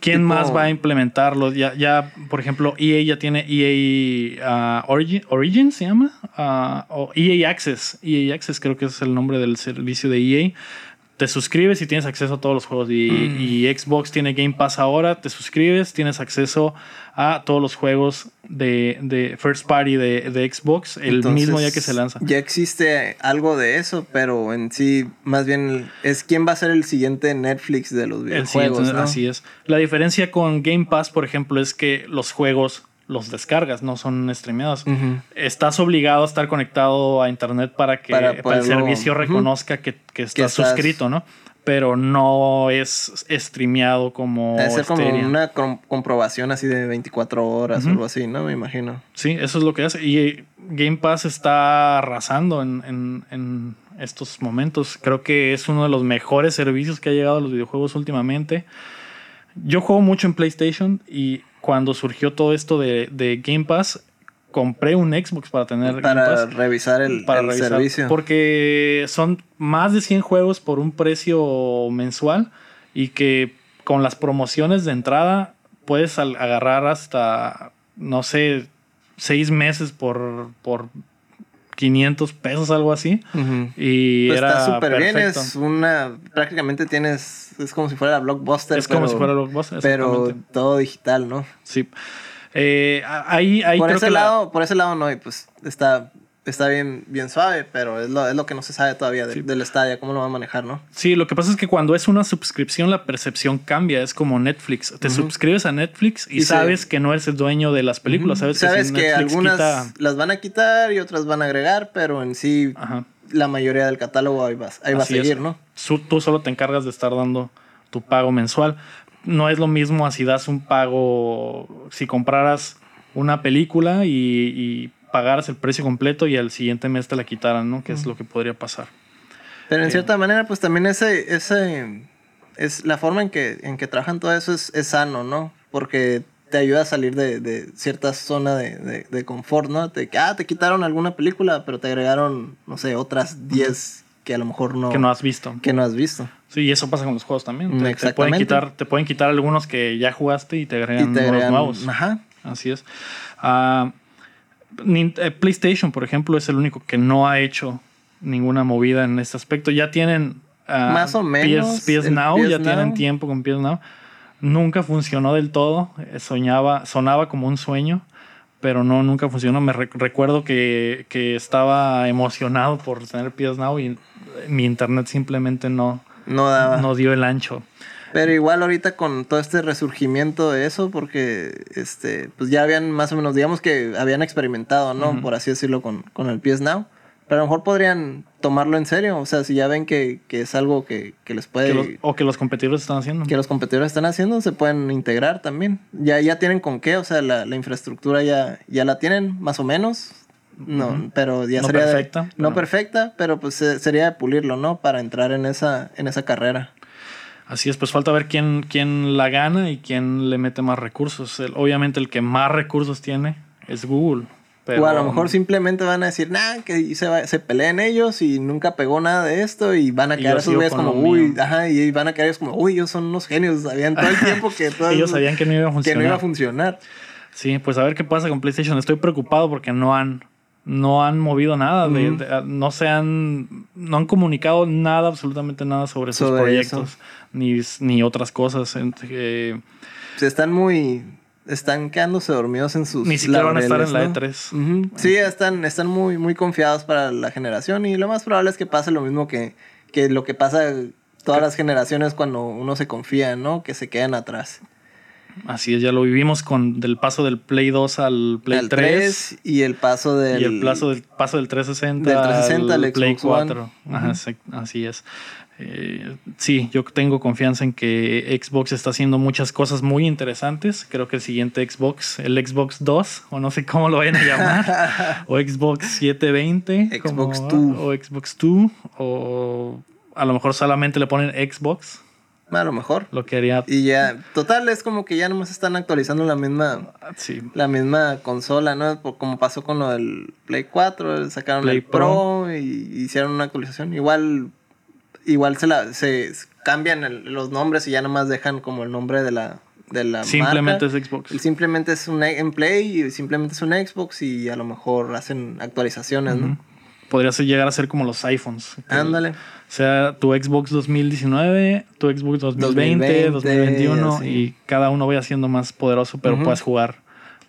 ¿Quién tipo... más va a implementarlo? Ya, ya, por ejemplo, EA ya tiene EA uh, Origin, Origin, se llama, uh, o EA Access. EA Access creo que es el nombre del servicio de EA. Te suscribes y tienes acceso a todos los juegos. Y, y Xbox tiene Game Pass ahora, te suscribes, tienes acceso a todos los juegos de, de First Party de, de Xbox el Entonces, mismo día que se lanza. Ya existe algo de eso, pero en sí, más bien es quién va a ser el siguiente Netflix de los El videojuegos. siguiente, ¿no? Así es. La diferencia con Game Pass, por ejemplo, es que los juegos los descargas, no son streameados. Estás obligado a estar conectado a internet para que Para para el servicio reconozca que, que estás estás- suscrito, ¿no? Pero no es streameado como Debe ser como una com- comprobación así de 24 horas o algo así, ¿no? Me imagino. Sí, eso es lo que hace. Y eh, Game Pass está arrasando en, en- en estos momentos. Creo que es uno de los mejores servicios que ha llegado a los videojuegos últimamente. Yo juego mucho en PlayStation y cuando surgió todo esto de, de Game Pass, compré un Xbox para tener Game Para Pass. revisar el, Para el revisar. servicio. Porque son más de 100 juegos por un precio mensual y que con las promociones de entrada puedes agarrar hasta, no sé, seis meses por, por 500 pesos, algo así. Y Pues era está súper bien, es una... Prácticamente tienes... Es como si fuera Blockbuster, Es como pero- si fuera Blockbuster, Pero todo digital, ¿no? Sí. Eh, ahí, ahí por creo ese que la- lado, por ese lado no, y pues está, está bien, bien suave, pero es lo, es lo que no se sabe todavía de- Sí. del Stadia, cómo lo va a manejar, ¿no? Sí, lo que pasa es que cuando es una suscripción, la percepción cambia. Es como Netflix. Te suscribes a Netflix y, sabes que no eres el dueño de las películas. Sabes, Sabes si que Netflix algunas quita- las van a quitar y otras van a agregar, pero en sí Ajá. la mayoría del catálogo ahí va, ahí va a es. seguir, ¿no? Tú solo te encargas de estar dando tu pago mensual. No es lo mismo así das un pago si compraras una película y, y pagaras el precio completo y al siguiente mes te la quitaran, ¿no? Que es lo que podría pasar. Pero en Eh. cierta manera, pues también ese, ese es la forma en que, en que trabajan todo eso es, es sano, ¿no? Porque te ayuda a salir de, de cierta zona de, de, de confort, ¿no? Te, ah, te quitaron alguna película, pero te agregaron, no sé, otras 10 que a lo mejor no, Que no has visto. que no has visto. Sí, y eso pasa con los juegos también. Te- Te, pueden exactamente. quitar, te pueden quitar algunos que ya jugaste y te agregan y te agregan, nuevos. ajá, Así es. Ah, eh, PlayStation, por ejemplo, es el único que no ha hecho ninguna movida en este aspecto. Ya tienen. ah, Más o menos, PS, PS Now, PS ya Now. tienen tiempo con PS Now. Nunca funcionó del todo. eh, Soñaba, sonaba como un sueño, pero no, nunca funcionó. Me re- recuerdo que, que estaba emocionado por tener PS Now y mi internet simplemente no, no daba. no dio el ancho. Pero igual ahorita con todo este resurgimiento de eso, porque este, pues ya habían más o menos, digamos que habían experimentado, ¿no? Ujú. Por así decirlo, con, con el PS Now. Pero a lo mejor podrían tomarlo en serio. O sea, si ya ven que, que es algo que, que les puede. Que los- Que, o que los competidores están haciendo. los competidores están haciendo, se pueden integrar también. Ya, ya tienen con qué, o sea, la, la infraestructura ya, ya la tienen, más o menos. No, Ujú. pero ya No sería. de- perfecta, no pero- perfecta, pero pues eh, sería de pulirlo, ¿no? Para entrar en esa, en esa carrera. Así es, pues falta ver quién, quién la gana y quién le mete más recursos. El- obviamente el que más recursos tiene es Google. Pero, O a lo mejor simplemente van a decir, nah, que se, va- se peleen ellos y nunca pegó nada de esto y van a quedar güeyes con como, uy, mío". ajá, y van a quedar ellos como, uy, ellos son unos genios, sabían todo el tiempo que todo ellos sabían que no iba a que funcionar. no iba a funcionar. Sí, pues a ver qué pasa con PlayStation. Estoy preocupado porque no han, no han movido nada. de- no se han, no han comunicado nada, absolutamente nada sobre sus proyectos ni, ni otras cosas. Eh, Se están muy, están quedándose dormidos en sus ni siquiera van a estar en la laureles, E3. ¿no? Ujú. Sí, están, están muy, muy confiados para la generación y lo más probable es que pase lo mismo que, que lo que pasa todas las generaciones cuando uno se confía, ¿no? Que se quedan atrás. Así es, ya lo vivimos con del paso del Play 2 al Play Al 3. y el paso del... Y el plazo del paso del 360, Del 360 al al Play Xbox One. 4. Ajá, sí, así es. Eh, sí, yo tengo confianza en que Xbox está haciendo muchas cosas muy interesantes. Creo que el siguiente Xbox, el Xbox 2, o no sé cómo lo vayan a llamar, o Xbox 720, como Xbox va, 2. o Xbox 2, o a lo mejor solamente le ponen Xbox, A lo mejor. lo que haría. Y ya, total, es como que ya nomás están actualizando la misma, Sí, la misma consola, ¿no? Por- Como pasó con lo del Play 4, sacaron Play el Pro, y hicieron una actualización. Igual, igual se la, se cambian el- los nombres y ya nomás dejan como el nombre de la, de la simplemente marca. es Xbox. Simplemente es un en Play y simplemente es un Xbox y a lo mejor hacen actualizaciones, Ujú. ¿no? podría llegar a ser como los iPhones. Ándale. Sea tu Xbox 2019, tu Xbox 2020, 2020, 2021 así. y cada uno vaya siendo más poderoso, pero Ujú. puedas jugar.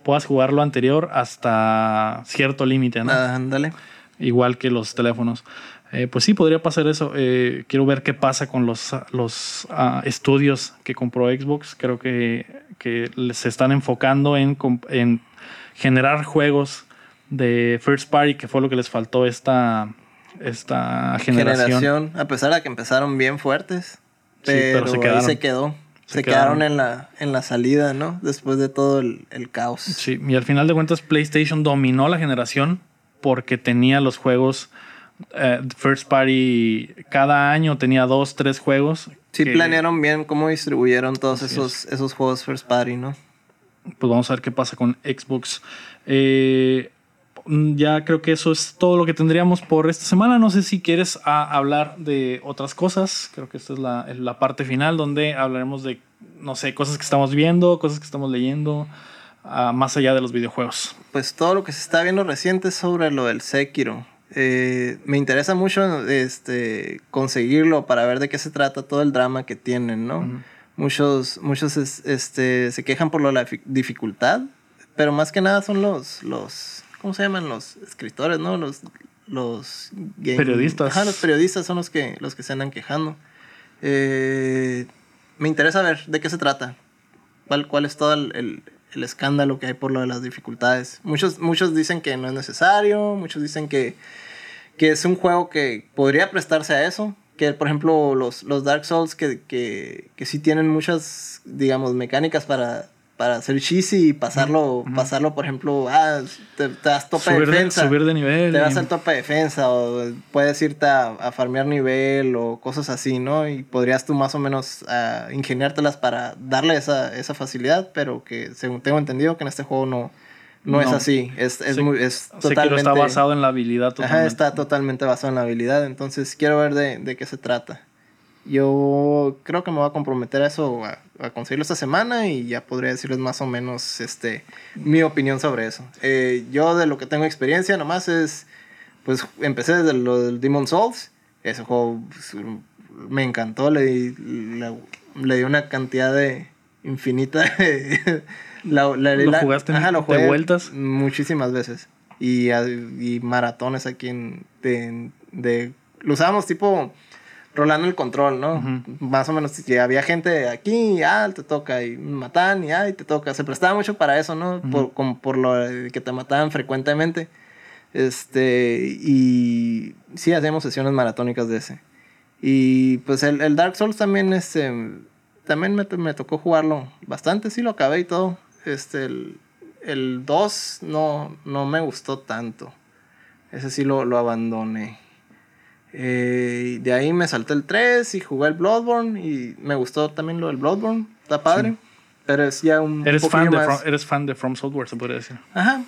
Puedas jugar lo anterior hasta cierto límite, ¿no? Ándale. igual que los teléfonos. Eh, pues sí, podría pasar eso. Eh, quiero ver qué pasa con los, los ah, estudios que compró Xbox. Creo que, que se están enfocando en, en generar juegos de first party, que fue lo que les faltó esta, esta generación. Generación. A pesar de que empezaron bien fuertes. Sí, Pero, pero se ahí se quedó. Se Se, quedaron. quedaron, en, la, en la salida, ¿no? Después de todo el, el caos. Sí, y al final de cuentas PlayStation dominó la generación porque tenía los juegos eh, first party. Cada año tenía dos, tres juegos. Sí que- planearon bien cómo distribuyeron todos Así esos, esos juegos first party, ¿no? pues vamos a ver qué pasa con Xbox. Eh, ya creo que eso es todo lo que tendríamos por esta semana. No sé si quieres ah, hablar de otras cosas. Creo que esta es la, la parte final donde hablaremos de, no sé, cosas que estamos viendo, cosas que estamos leyendo, ah, más allá de los videojuegos. Pues todo lo que se está viendo reciente es sobre lo del Sekiro. Eh, me interesa mucho este, conseguirlo para ver de qué se trata todo el drama que tienen, ¿no? Muchos, muchos es- este, se quejan por lo de la fi- dificultad, pero más que nada son los, los ¿cómo se llaman? Los escritores, ¿no? Los, los game- Periodistas. Ajá, los periodistas son los que, los que se andan quejando. Eh, me interesa ver de qué se trata. ¿Cuál, cuál es todo el, el- el escándalo que hay por lo de las dificultades? Muchos, muchos dicen que no es necesario, muchos dicen que, que es un juego que podría prestarse a eso. Que, por ejemplo, los, los Dark Souls que, que, que sí tienen muchas, digamos, mecánicas para, para hacer cheesy y pasarlo, pasarlo por ejemplo, ah, te, te das tope Subir de de, defensa. subir de nivel. Te y- vas al tope de defensa o puedes irte a, a farmear nivel o cosas así, ¿no? Y podrías tú más o menos ah, ingeniártelas para darle esa, esa facilidad, pero que según tengo entendido que en este juego no, no, es así. Es, es, muy, es totalmente... está basado en la habilidad totalmente. Ajá, está totalmente basado en la habilidad, entonces quiero ver de, de qué se trata. Yo creo que me voy a comprometer a eso, a, a conseguirlo esta semana y ya podría decirles más o menos este, mi opinión sobre eso. Eh, yo de lo que tengo experiencia nomás es, pues empecé desde lo del Demon Souls, ese juego pues, me encantó, le di, le, le di una cantidad de infinita de- la- la- ¿Lo la- jugaste ajá, lo de jugué vueltas? Muchísimas veces. Y, y maratones aquí en, de, de- Lo usábamos tipo rolando el control, ¿no? Más o menos, si había gente aquí, y, ah, te toca, y matan, y ah, y te toca. Se prestaba mucho para eso, ¿no? por, como por lo que te mataban frecuentemente. Este, y sí, hacíamos sesiones maratónicas de ese. Y pues el, el Dark Souls también, este, también me, me tocó jugarlo bastante, sí lo acabé y todo. Este, el, el 2 no, no me gustó tanto. Ese sí lo, lo abandoné. Eh, de ahí me salté el 3 y jugué el Bloodborne y me gustó también lo del Bloodborne. Está padre. Pero es ya un Eres fan, de más- From, eres fan de From Software, se podría decir. Ajá.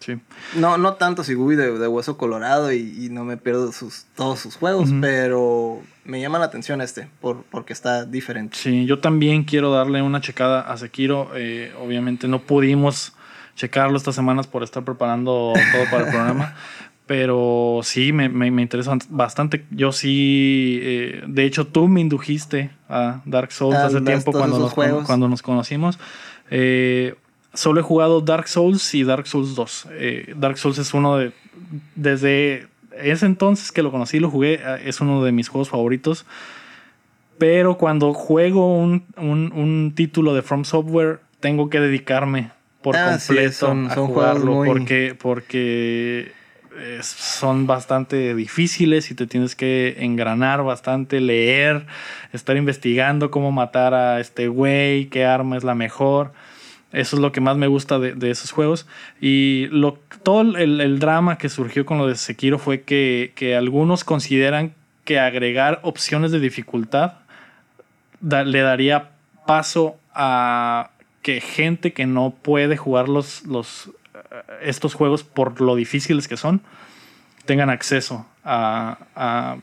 Sí. No, no tanto si Guy de, de Hueso Colorado y, y no me pierdo sus, todos sus juegos, pero me llama la atención este por, porque está diferente. Sí, yo también quiero darle una checada a Sekiro. Eh, obviamente no pudimos checarlo estas semanas por estar preparando todo para el programa. Pero sí, me, me, me interesa bastante. Yo sí, eh, de hecho tú me indujiste a Dark Souls A hace tiempo cuando nos, juegos. cuando nos conocimos. Eh, solo he jugado Dark Souls y Dark Souls 2. Eh, Dark Souls es uno de... Desde ese entonces que lo conocí, lo jugué, eh, es uno de mis juegos favoritos. Pero cuando juego un, un- un título de From Software, tengo que dedicarme por Ah, sí, completo son- a son jugarlo. muy- Porque, porque son bastante difíciles y te tienes que engranar bastante, leer, estar investigando cómo matar a este güey, qué arma es la mejor. Eso es lo que más me gusta de, de esos juegos. Y lo, todo el, el drama que surgió con lo de Sekiro fue que, que algunos consideran que agregar opciones de dificultad le daría paso a que gente que no puede jugar los, los, estos juegos por lo difíciles que son tengan acceso a, a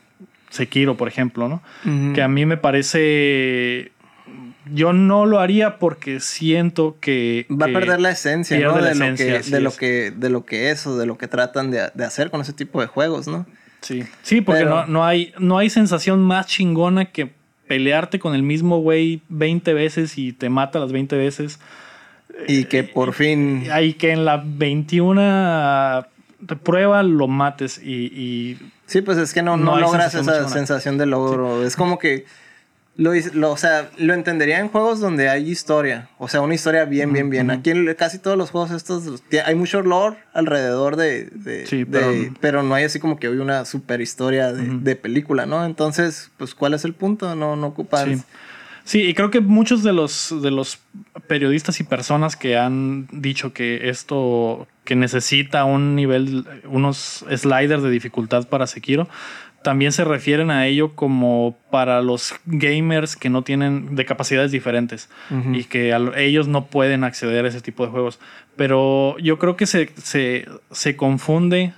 Sekiro, por ejemplo, ¿no? Que a mí me parece yo no lo haría porque siento que... Va a perder la esencia, ¿no? la De, esencia, lo, que, de, lo es. que, de lo que es o de lo que tratan de, de hacer con ese tipo de juegos, ¿no? Sí, sí porque Pero- no, no, hay, no hay sensación más chingona que pelearte con el mismo güey 20 veces y te mata las 20 veces. Y que por fin... Hay que en la 21 prueba lo mates y, y Sí, pues es que no, No logras sensación esa sensación de logro. Es como que lo, lo- o sea, lo entendería en juegos donde hay historia. O sea, una historia bien, bien, bien. Aquí en casi todos los juegos estos hay mucho lore alrededor de... de- Sí, de- pero- pero, no hay así como que hoy una super historia de, de película, ¿no? Entonces, pues, ¿cuál es el punto? No, no ocupas... Sí. Sí, y creo que muchos de los, de los periodistas y personas que han dicho que esto, que necesita un nivel, unos sliders de dificultad para Sekiro, también se refieren a ello como para los gamers que no tienen de capacidades diferentes y que a lo- ellos no pueden acceder a ese tipo de juegos. Pero yo creo que se, se, se confunde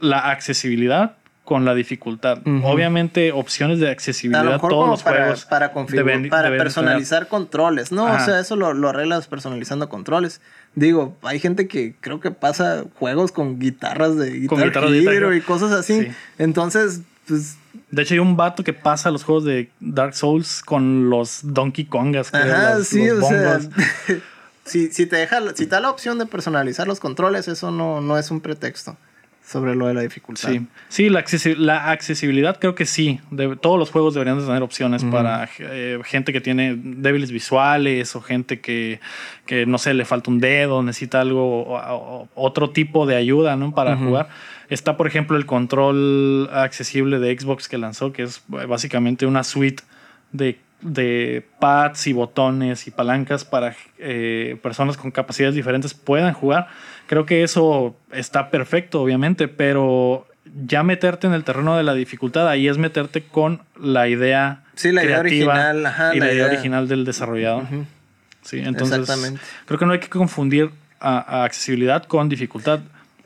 la accesibilidad con la dificultad. Obviamente, opciones de A accesibilidad, lo mejor todos como los para, juegos para, configurar, deben- para deben personalizar controles, ¿no? Ajá. O sea, eso lo, lo arreglas personalizando controles. Digo, hay gente que creo que pasa juegos con guitarras de Guitar guitarras de Hero Guitar Hero. y cosas así. Sí. Entonces, pues, De hecho, hay un vato que pasa los juegos de Dark Souls con los Donkey Kongas. ajá, los- sí, los o sea, bongos. si, si te deja, si te da la opción de personalizar los controles, eso no, no es un pretexto sobre lo de la dificultad. Sí, sí la, accesi- la accesibilidad creo que sí. De, todos los juegos deberían de tener opciones para eh, gente que tiene débiles visuales o gente que, que, no sé, le falta un dedo, necesita algo, o- o- otro tipo de ayuda ¿no? para jugar. Está, por ejemplo, el control accesible de Xbox que lanzó, que es eh, básicamente una suite de, de pads y botones y palancas para eh, personas con capacidades diferentes puedan jugar. Creo que eso está perfecto, obviamente, pero ya meterte en el terreno de la dificultad, ahí es meterte con la idea Sí, la idea original, ajá, y la, idea idea. original del desarrollador. Ujú. Sí, entonces Exactamente. creo que no hay que confundir a, a accesibilidad con dificultad.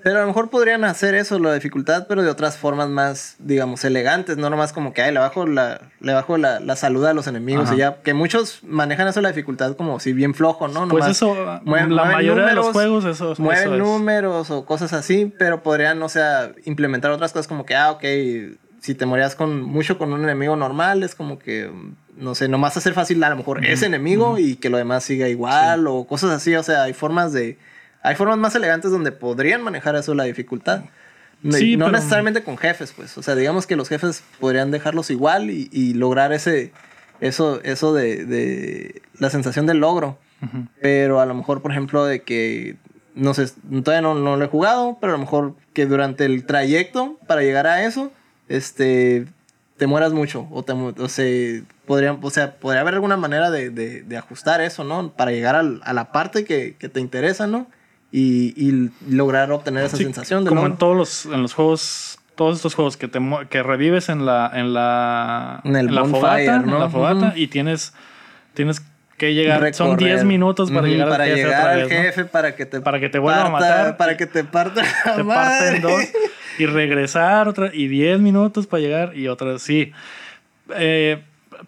Pero a lo mejor podrían hacer eso, la dificultad, pero de otras formas más, digamos, elegantes, no nomás como que, ay, le bajo la, le bajo la, la salud a los enemigos Ajá. y ya, que muchos manejan eso la dificultad como si bien flojo, ¿no? Pues Nomás eso, mueven- la mueven mayoría de los números, juegos, eso, eso mueven es. números o cosas así, pero podrían, o sea, implementar otras cosas como que, ah, ok, si te morías con mucho con un enemigo normal, es como que, no sé, nomás hacer fácil a lo mejor ese enemigo y que lo demás siga igual o cosas así, o sea, hay formas de... Hay formas más elegantes donde podrían manejar eso la dificultad. No, Sí, no pero- necesariamente con jefes, pues. O sea, digamos que los jefes podrían dejarlos igual y, y lograr ese, eso, eso de, de la sensación del logro. Pero a lo mejor, por ejemplo, de que, no sé, todavía no, no lo he jugado, pero a lo mejor que durante el trayecto para llegar a eso, este, te mueras mucho. O, te, mu- o, sea, podrían, o sea, podría haber alguna manera de, de- de ajustar eso, ¿no? Para llegar al- a la parte que, que te interesa, ¿no? Y, y lograr obtener esa Sí, sensación de como en todos los, en los juegos, todos estos juegos que te que revives en la en la En el la fogata, ¿no? en la fogata y tienes tienes que llegar son Recorrer. 10 minutos para Ujú, llegar para al jefe llegar al vez, ¿no? jefe para que te Para que te vuelva a matar. para que te parta la te madre. parten dos y regresar otra y 10 minutos para llegar y otra sí. Eh,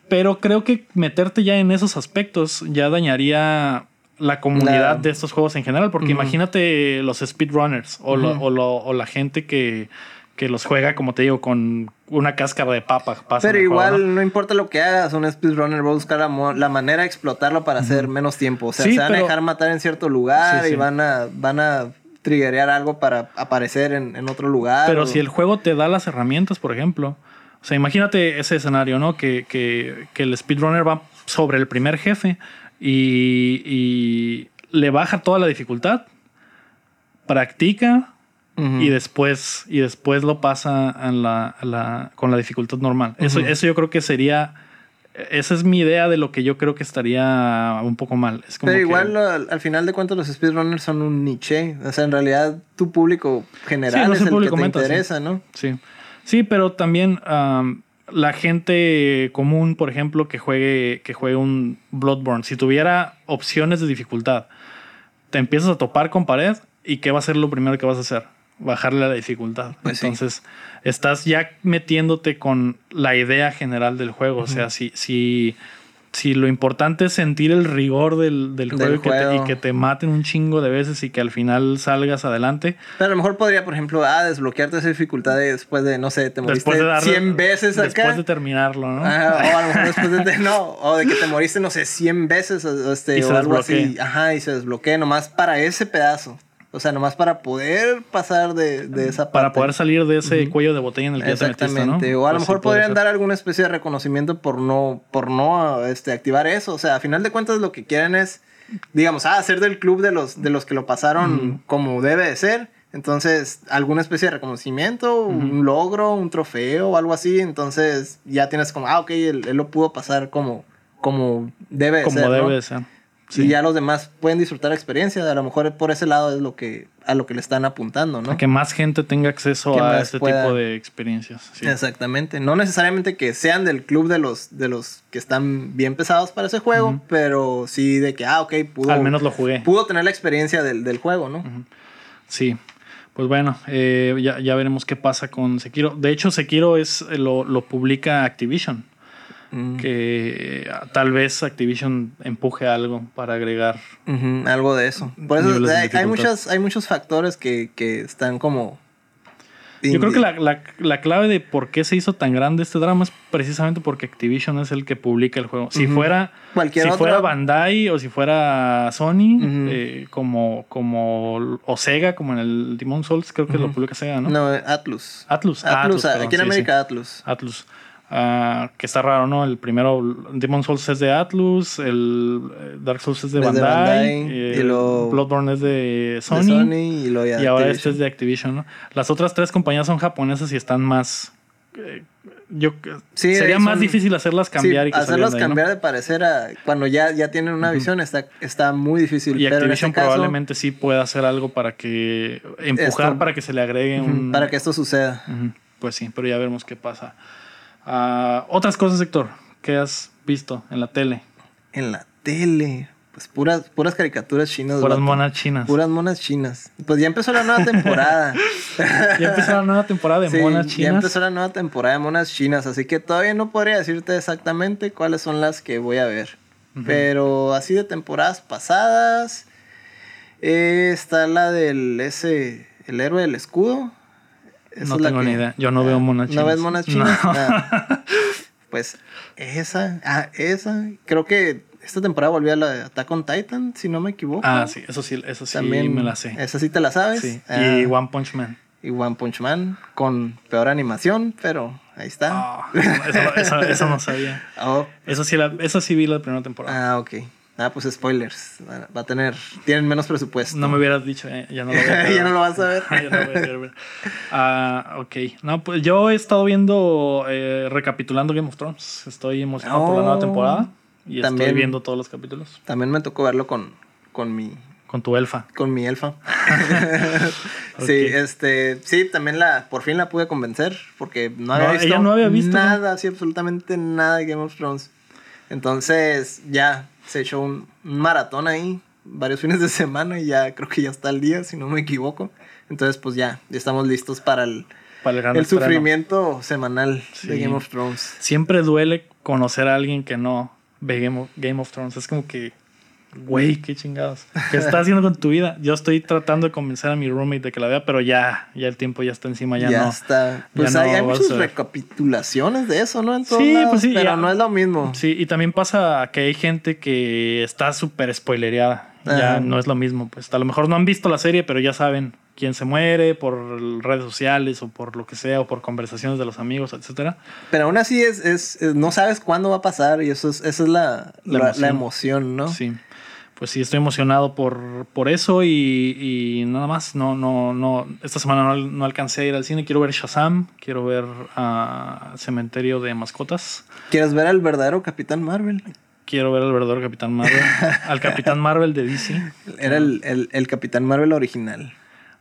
pero creo que meterte ya en esos aspectos ya dañaría la comunidad La- de estos juegos en general, porque imagínate los speedrunners o, lo- o, lo- o la gente que, que los juega, como te digo, con una cáscara de papa. Pero juego, igual ¿no? ¿no? importa lo que hagas, un speedrunner va a buscar la, la manera de explotarlo para hacer menos tiempo. O sea, Sí, se van pero- a dejar matar en cierto lugar Sí, sí. y van a, van a triggerear algo para aparecer en, en otro lugar. Pero o- si el juego te da las herramientas, por ejemplo. O sea, imagínate ese escenario, ¿no? Que, que, que el speedrunner va sobre el primer jefe y, y le baja toda la dificultad, practica y después, y después lo pasa en la, a la- con la dificultad normal. Eso, yo creo que sería... Esa es mi idea de lo que yo creo que estaría un poco mal. Es como Pero que- igual al, al final de cuentas los speedrunners son un niche. O sea, en realidad tu público general Sí, no es el público que te meta, sí. interesa, ¿no? Sí. Sí, pero también am, la gente común, por ejemplo, que juegue, que juegue un Bloodborne, si tuviera opciones de dificultad, te empiezas a topar con pared y ¿qué va a ser lo primero que vas a hacer? Bajarle la dificultad. Pues sí. Entonces, estás ya metiéndote con la idea general del juego. O sea, si, si Sí, lo importante es sentir el rigor del, del Del juego, y que te- juego. y que te maten un chingo de veces y que al final salgas adelante. Pero a lo mejor podría, por ejemplo, ah, desbloquearte esa dificultad de después de, no sé, te moriste Después de darle- 100 veces acá. Después de terminarlo, ¿no? Ajá, o a lo mejor después de, no, o de que te moriste, no sé, 100 veces o, este, o algo así. Ajá, y se desbloquea nomás para ese pedazo. O sea, nomás para poder pasar de, de esa parte. Para poder salir de ese cuello de botella en el que ya te metiste, ¿no? Exactamente. O a lo Pues sí mejor podrían dar alguna especie de reconocimiento por no, por no este, activar eso. O sea, a final de cuentas lo que quieren es, digamos, ah, hacer del club de los, de los que lo pasaron como debe de ser. Entonces, alguna especie de reconocimiento, un logro, un trofeo o algo así. Entonces, ya tienes como, ah, ok, él, él lo pudo pasar como, como debe de Como ser. ¿no? debe de ser. Sí. Y ya los demás pueden disfrutar la experiencia. A lo mejor por ese lado es lo que, a lo que le están apuntando, ¿no? A que más gente tenga acceso Que a este pueda- tipo de experiencias. sí. Exactamente. No necesariamente que sean del club de los, de los que están bien pesados para ese juego, pero sí de que, ah, ok, pudo, Al menos lo jugué. pudo tener la experiencia del, del juego, ¿no? Sí. Pues bueno, eh, ya, ya veremos qué pasa con Sekiro. De hecho, Sekiro es lo, lo publica Activision. Mm. Que eh, tal vez Activision empuje algo para agregar. Algo de eso. Por eso de hay, hay muchos, hay muchos factores que, que están como... Yo creo que la, la- la clave de por qué se hizo tan grande este drama es precisamente porque Activision es el que publica el juego. Si fuera, Cualquier si otro- fuera Bandai o si fuera Sony, eh, como, como o Sega, como en el Demon Souls, creo que lo publica Sega, ¿no? No, Atlus. Atlus. Ah, Atlus, perdón, aquí en sí, sí. América Atlus. Atlus. Ah, que está raro, ¿no? El primero, Demon Souls es de Atlus, el eh, Dark Souls es de Es de Bandai, y lo- Bloodborne es de de Sony, y, lo ya y ahora este es de Activision, ¿no? Las otras tres compañías son japonesas y están más... eh, yo, Sí, sería son- más difícil hacerlas cambiar Sí, y que hacerlos salieran de ahí, ¿no? cambiar de parecer a cuando ya, ya tienen una visión está, está muy difícil. Y pero Activision este caso, probablemente sí pueda hacer algo para que... Empujar Esto. para que se le agregue un... para que esto suceda. Pues sí, pero ya veremos qué pasa. Ah, otras cosas, Héctor, que has visto en la tele. En la tele, pues puras, puras caricaturas chinas. Puras vato. monas chinas. Puras monas chinas. Pues ya empezó la nueva temporada. Ya empezó la nueva temporada de Sí, monas Ya chinas. empezó la nueva temporada de monas chinas, así que todavía no podría decirte exactamente cuáles son las que voy a ver. Pero así de temporadas pasadas, eh, está la del ese, el héroe del escudo. No tengo que- ni idea. Yo no veo monas ¿No chinas. ves monas chinas? No. Ah. Pues esa, ah, esa. Creo que esta temporada volvió a la de Attack on Titan, si no me equivoco. Ah, sí, eso sí, eso sí También me la sé. Esa sí te la sabes. Sí. Ah, Y One Punch Man. y One Punch Man con peor animación, pero ahí está. Ah, eso, eso- eso- eso no sabía. Oh, Eso sí, la, eso sí vi la primera temporada. ah, ok. Ah, pues spoilers. Va- a tener. Tienen menos presupuesto. No me hubieras dicho, eh, ya no lo voy a ya no lo vas a ver. Ya no lo voy a ver. Ah, ok. No, pues yo he estado viendo, eh, recapitulando Game of Thrones. Estoy emocionado por la nueva Oh, temporada. Y también. estoy viendo todos los capítulos. También me tocó verlo con, con mi. Con tu elfa. Con mi elfa. Sí, este. Sí, también la. Por fin la pude convencer. Porque no había No, visto. ella no había visto, ¿no? Nada, sí, absolutamente nada de Game of Thrones. Entonces, ya. Se echó un, maratón ahí. Varios fines de semana. Y ya creo que ya está el día, si no me equivoco. Entonces, pues ya. Ya estamos listos para el. Para el gran el sufrimiento semanal de. Game of Thrones. Siempre duele conocer a alguien que no ve Game of, Game of Thrones. Es como que, güey, qué chingados. ¿Qué estás haciendo con tu vida? Yo estoy tratando de convencer a mi roommate de que la vea, pero ya, ya el tiempo ya está encima, ya, Ya, no. está. Pues no hay, hay vas muchas recapitulaciones de eso, ¿no? En todos Sí, lados, pues sí, Pero ya. no es lo mismo. Sí, y también pasa que hay gente que está súper spoilereada. Ya no es lo mismo. Pues a lo mejor no han visto la serie, pero ya saben quién se muere por redes sociales o por lo que sea, o por conversaciones de los amigos, etcétera. Pero aún así es, es, es- no sabes cuándo va a pasar y eso es, esa es la, La la, emoción. la emoción, ¿no? Sí. Pues sí, estoy emocionado por, por eso y, y nada más. No, no, no. Esta semana no, no alcancé a ir al cine. Quiero ver Shazam. Quiero ver ah, Cementerio de Mascotas. ¿Quieres ver al verdadero Capitán Marvel? Quiero ver al verdadero Capitán Marvel. al Capitán Marvel de DC. Era el, el, el Capitán Marvel original.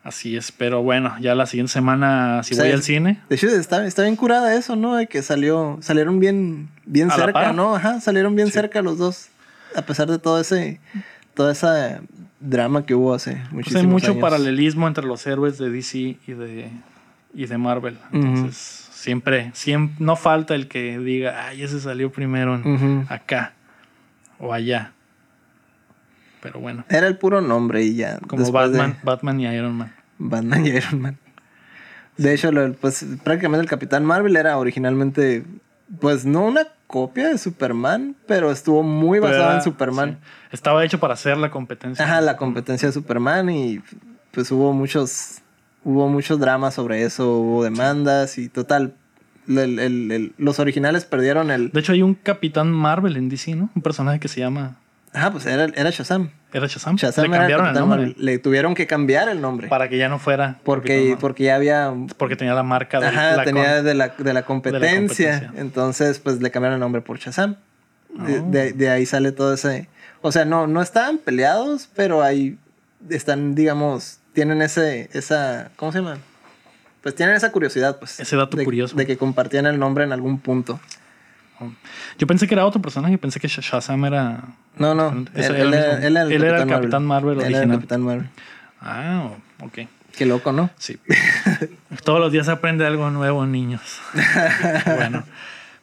Así es. Pero bueno, ya la siguiente semana, si voy al cine. De hecho, está, está bien curada eso, ¿no? De que salió, salieron bien, bien ¿A cerca? ¿no? Ajá, salieron bien Sí. cerca los dos. A pesar de todo ese, toda esa drama que hubo hace Pues muchísimos hay mucho años. paralelismo entre los héroes de DC y de, y de Marvel. Entonces, siempre, siempre, no falta el que diga, ay, ese salió primero en- acá. o allá. Pero bueno. Era el puro nombre y ya. Como de Batman, Batman y Iron Man. Batman y Iron Man. De hecho, pues prácticamente el Capitán Marvel era originalmente, pues no una copia de Superman, pero estuvo muy era- en Superman. sí. Estaba hecho para hacer la competencia. Ajá, la competencia de Superman y pues hubo muchos, hubo muchos dramas sobre eso, hubo demandas y total, el- el- el- los originales perdieron el... De hecho, hay un Capitán Marvel en DC, ¿no? Un personaje que se llama. Ajá, pues era, era Shazam. Era Shazam. Shazam Le era el cambiaron el nombre. Le tuvieron que cambiar el nombre. Para que ya no fuera. Porque, porque ya había Porque tenía la marca de Ajá, la tenía con- de, la, de la competencia. competencia. Entonces, pues le cambiaron el nombre por Shazam. De, Oh. de- de ahí sale todo ese. O sea, no, no estaban peleados, pero ahí están, digamos, tienen ese, esa. ¿Cómo se llama? Pues tienen esa curiosidad, pues. Ese dato de, curioso. De que compartían el nombre en algún punto. Yo pensé que era otro personaje. Pensé que Sh- Shazam era. No, no. Él, era el él era, mismo. él era el Él era el Capitán Capitán Marvel Él era el. Capitán Marvel. Ah, ok. Qué loco, ¿no? Sí. Todos los días se aprende algo nuevo, niños. bueno.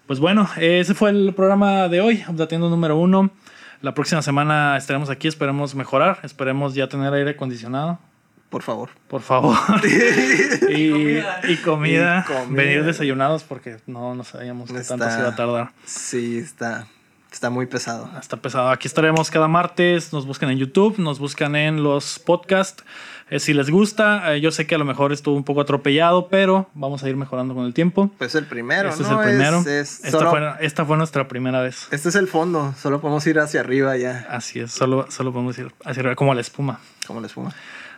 Pues bueno, ese fue el programa de hoy, Updateando número uno. La próxima semana estaremos aquí, esperemos mejorar, esperemos ya tener aire acondicionado, Por favor. por favor. y, comida. y comida. Y comida. Venir desayunados porque no, no sabíamos qué tanto Está- se iba a tardar. Sí, está, está muy pesado. Está pesado. Aquí estaremos cada martes. Nos buscan en YouTube, nos buscan en los podcasts. Eh, si les gusta, eh, yo sé que a lo mejor estuvo un poco atropellado, pero vamos a ir mejorando con el tiempo. Pues el primero, este ¿no? es el primero. es esta, solo- fue, esta fue nuestra primera vez. Este es el fondo, solo podemos ir hacia arriba ya, Así es, solo, solo podemos ir hacia arriba, como la espuma. como la espuma.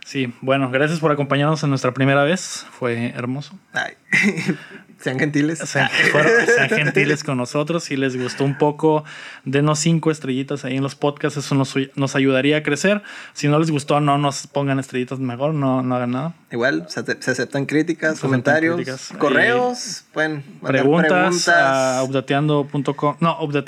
Sí, bueno, gracias por acompañarnos en nuestra primera vez. Fue hermoso. Ay, sean gentiles. Sean, fueron- sean gentiles con nosotros. Si les gustó un poco, denos cinco estrellitas ahí en los podcasts. Eso nos, nos ayudaría a crecer. Si no les gustó, no nos pongan estrellitas mejor. No, no hagan nada. Igual, se, se aceptan críticas, comentarios, críticas. correos, pueden mandar Preguntas, preguntas. a updateando.com. No, update-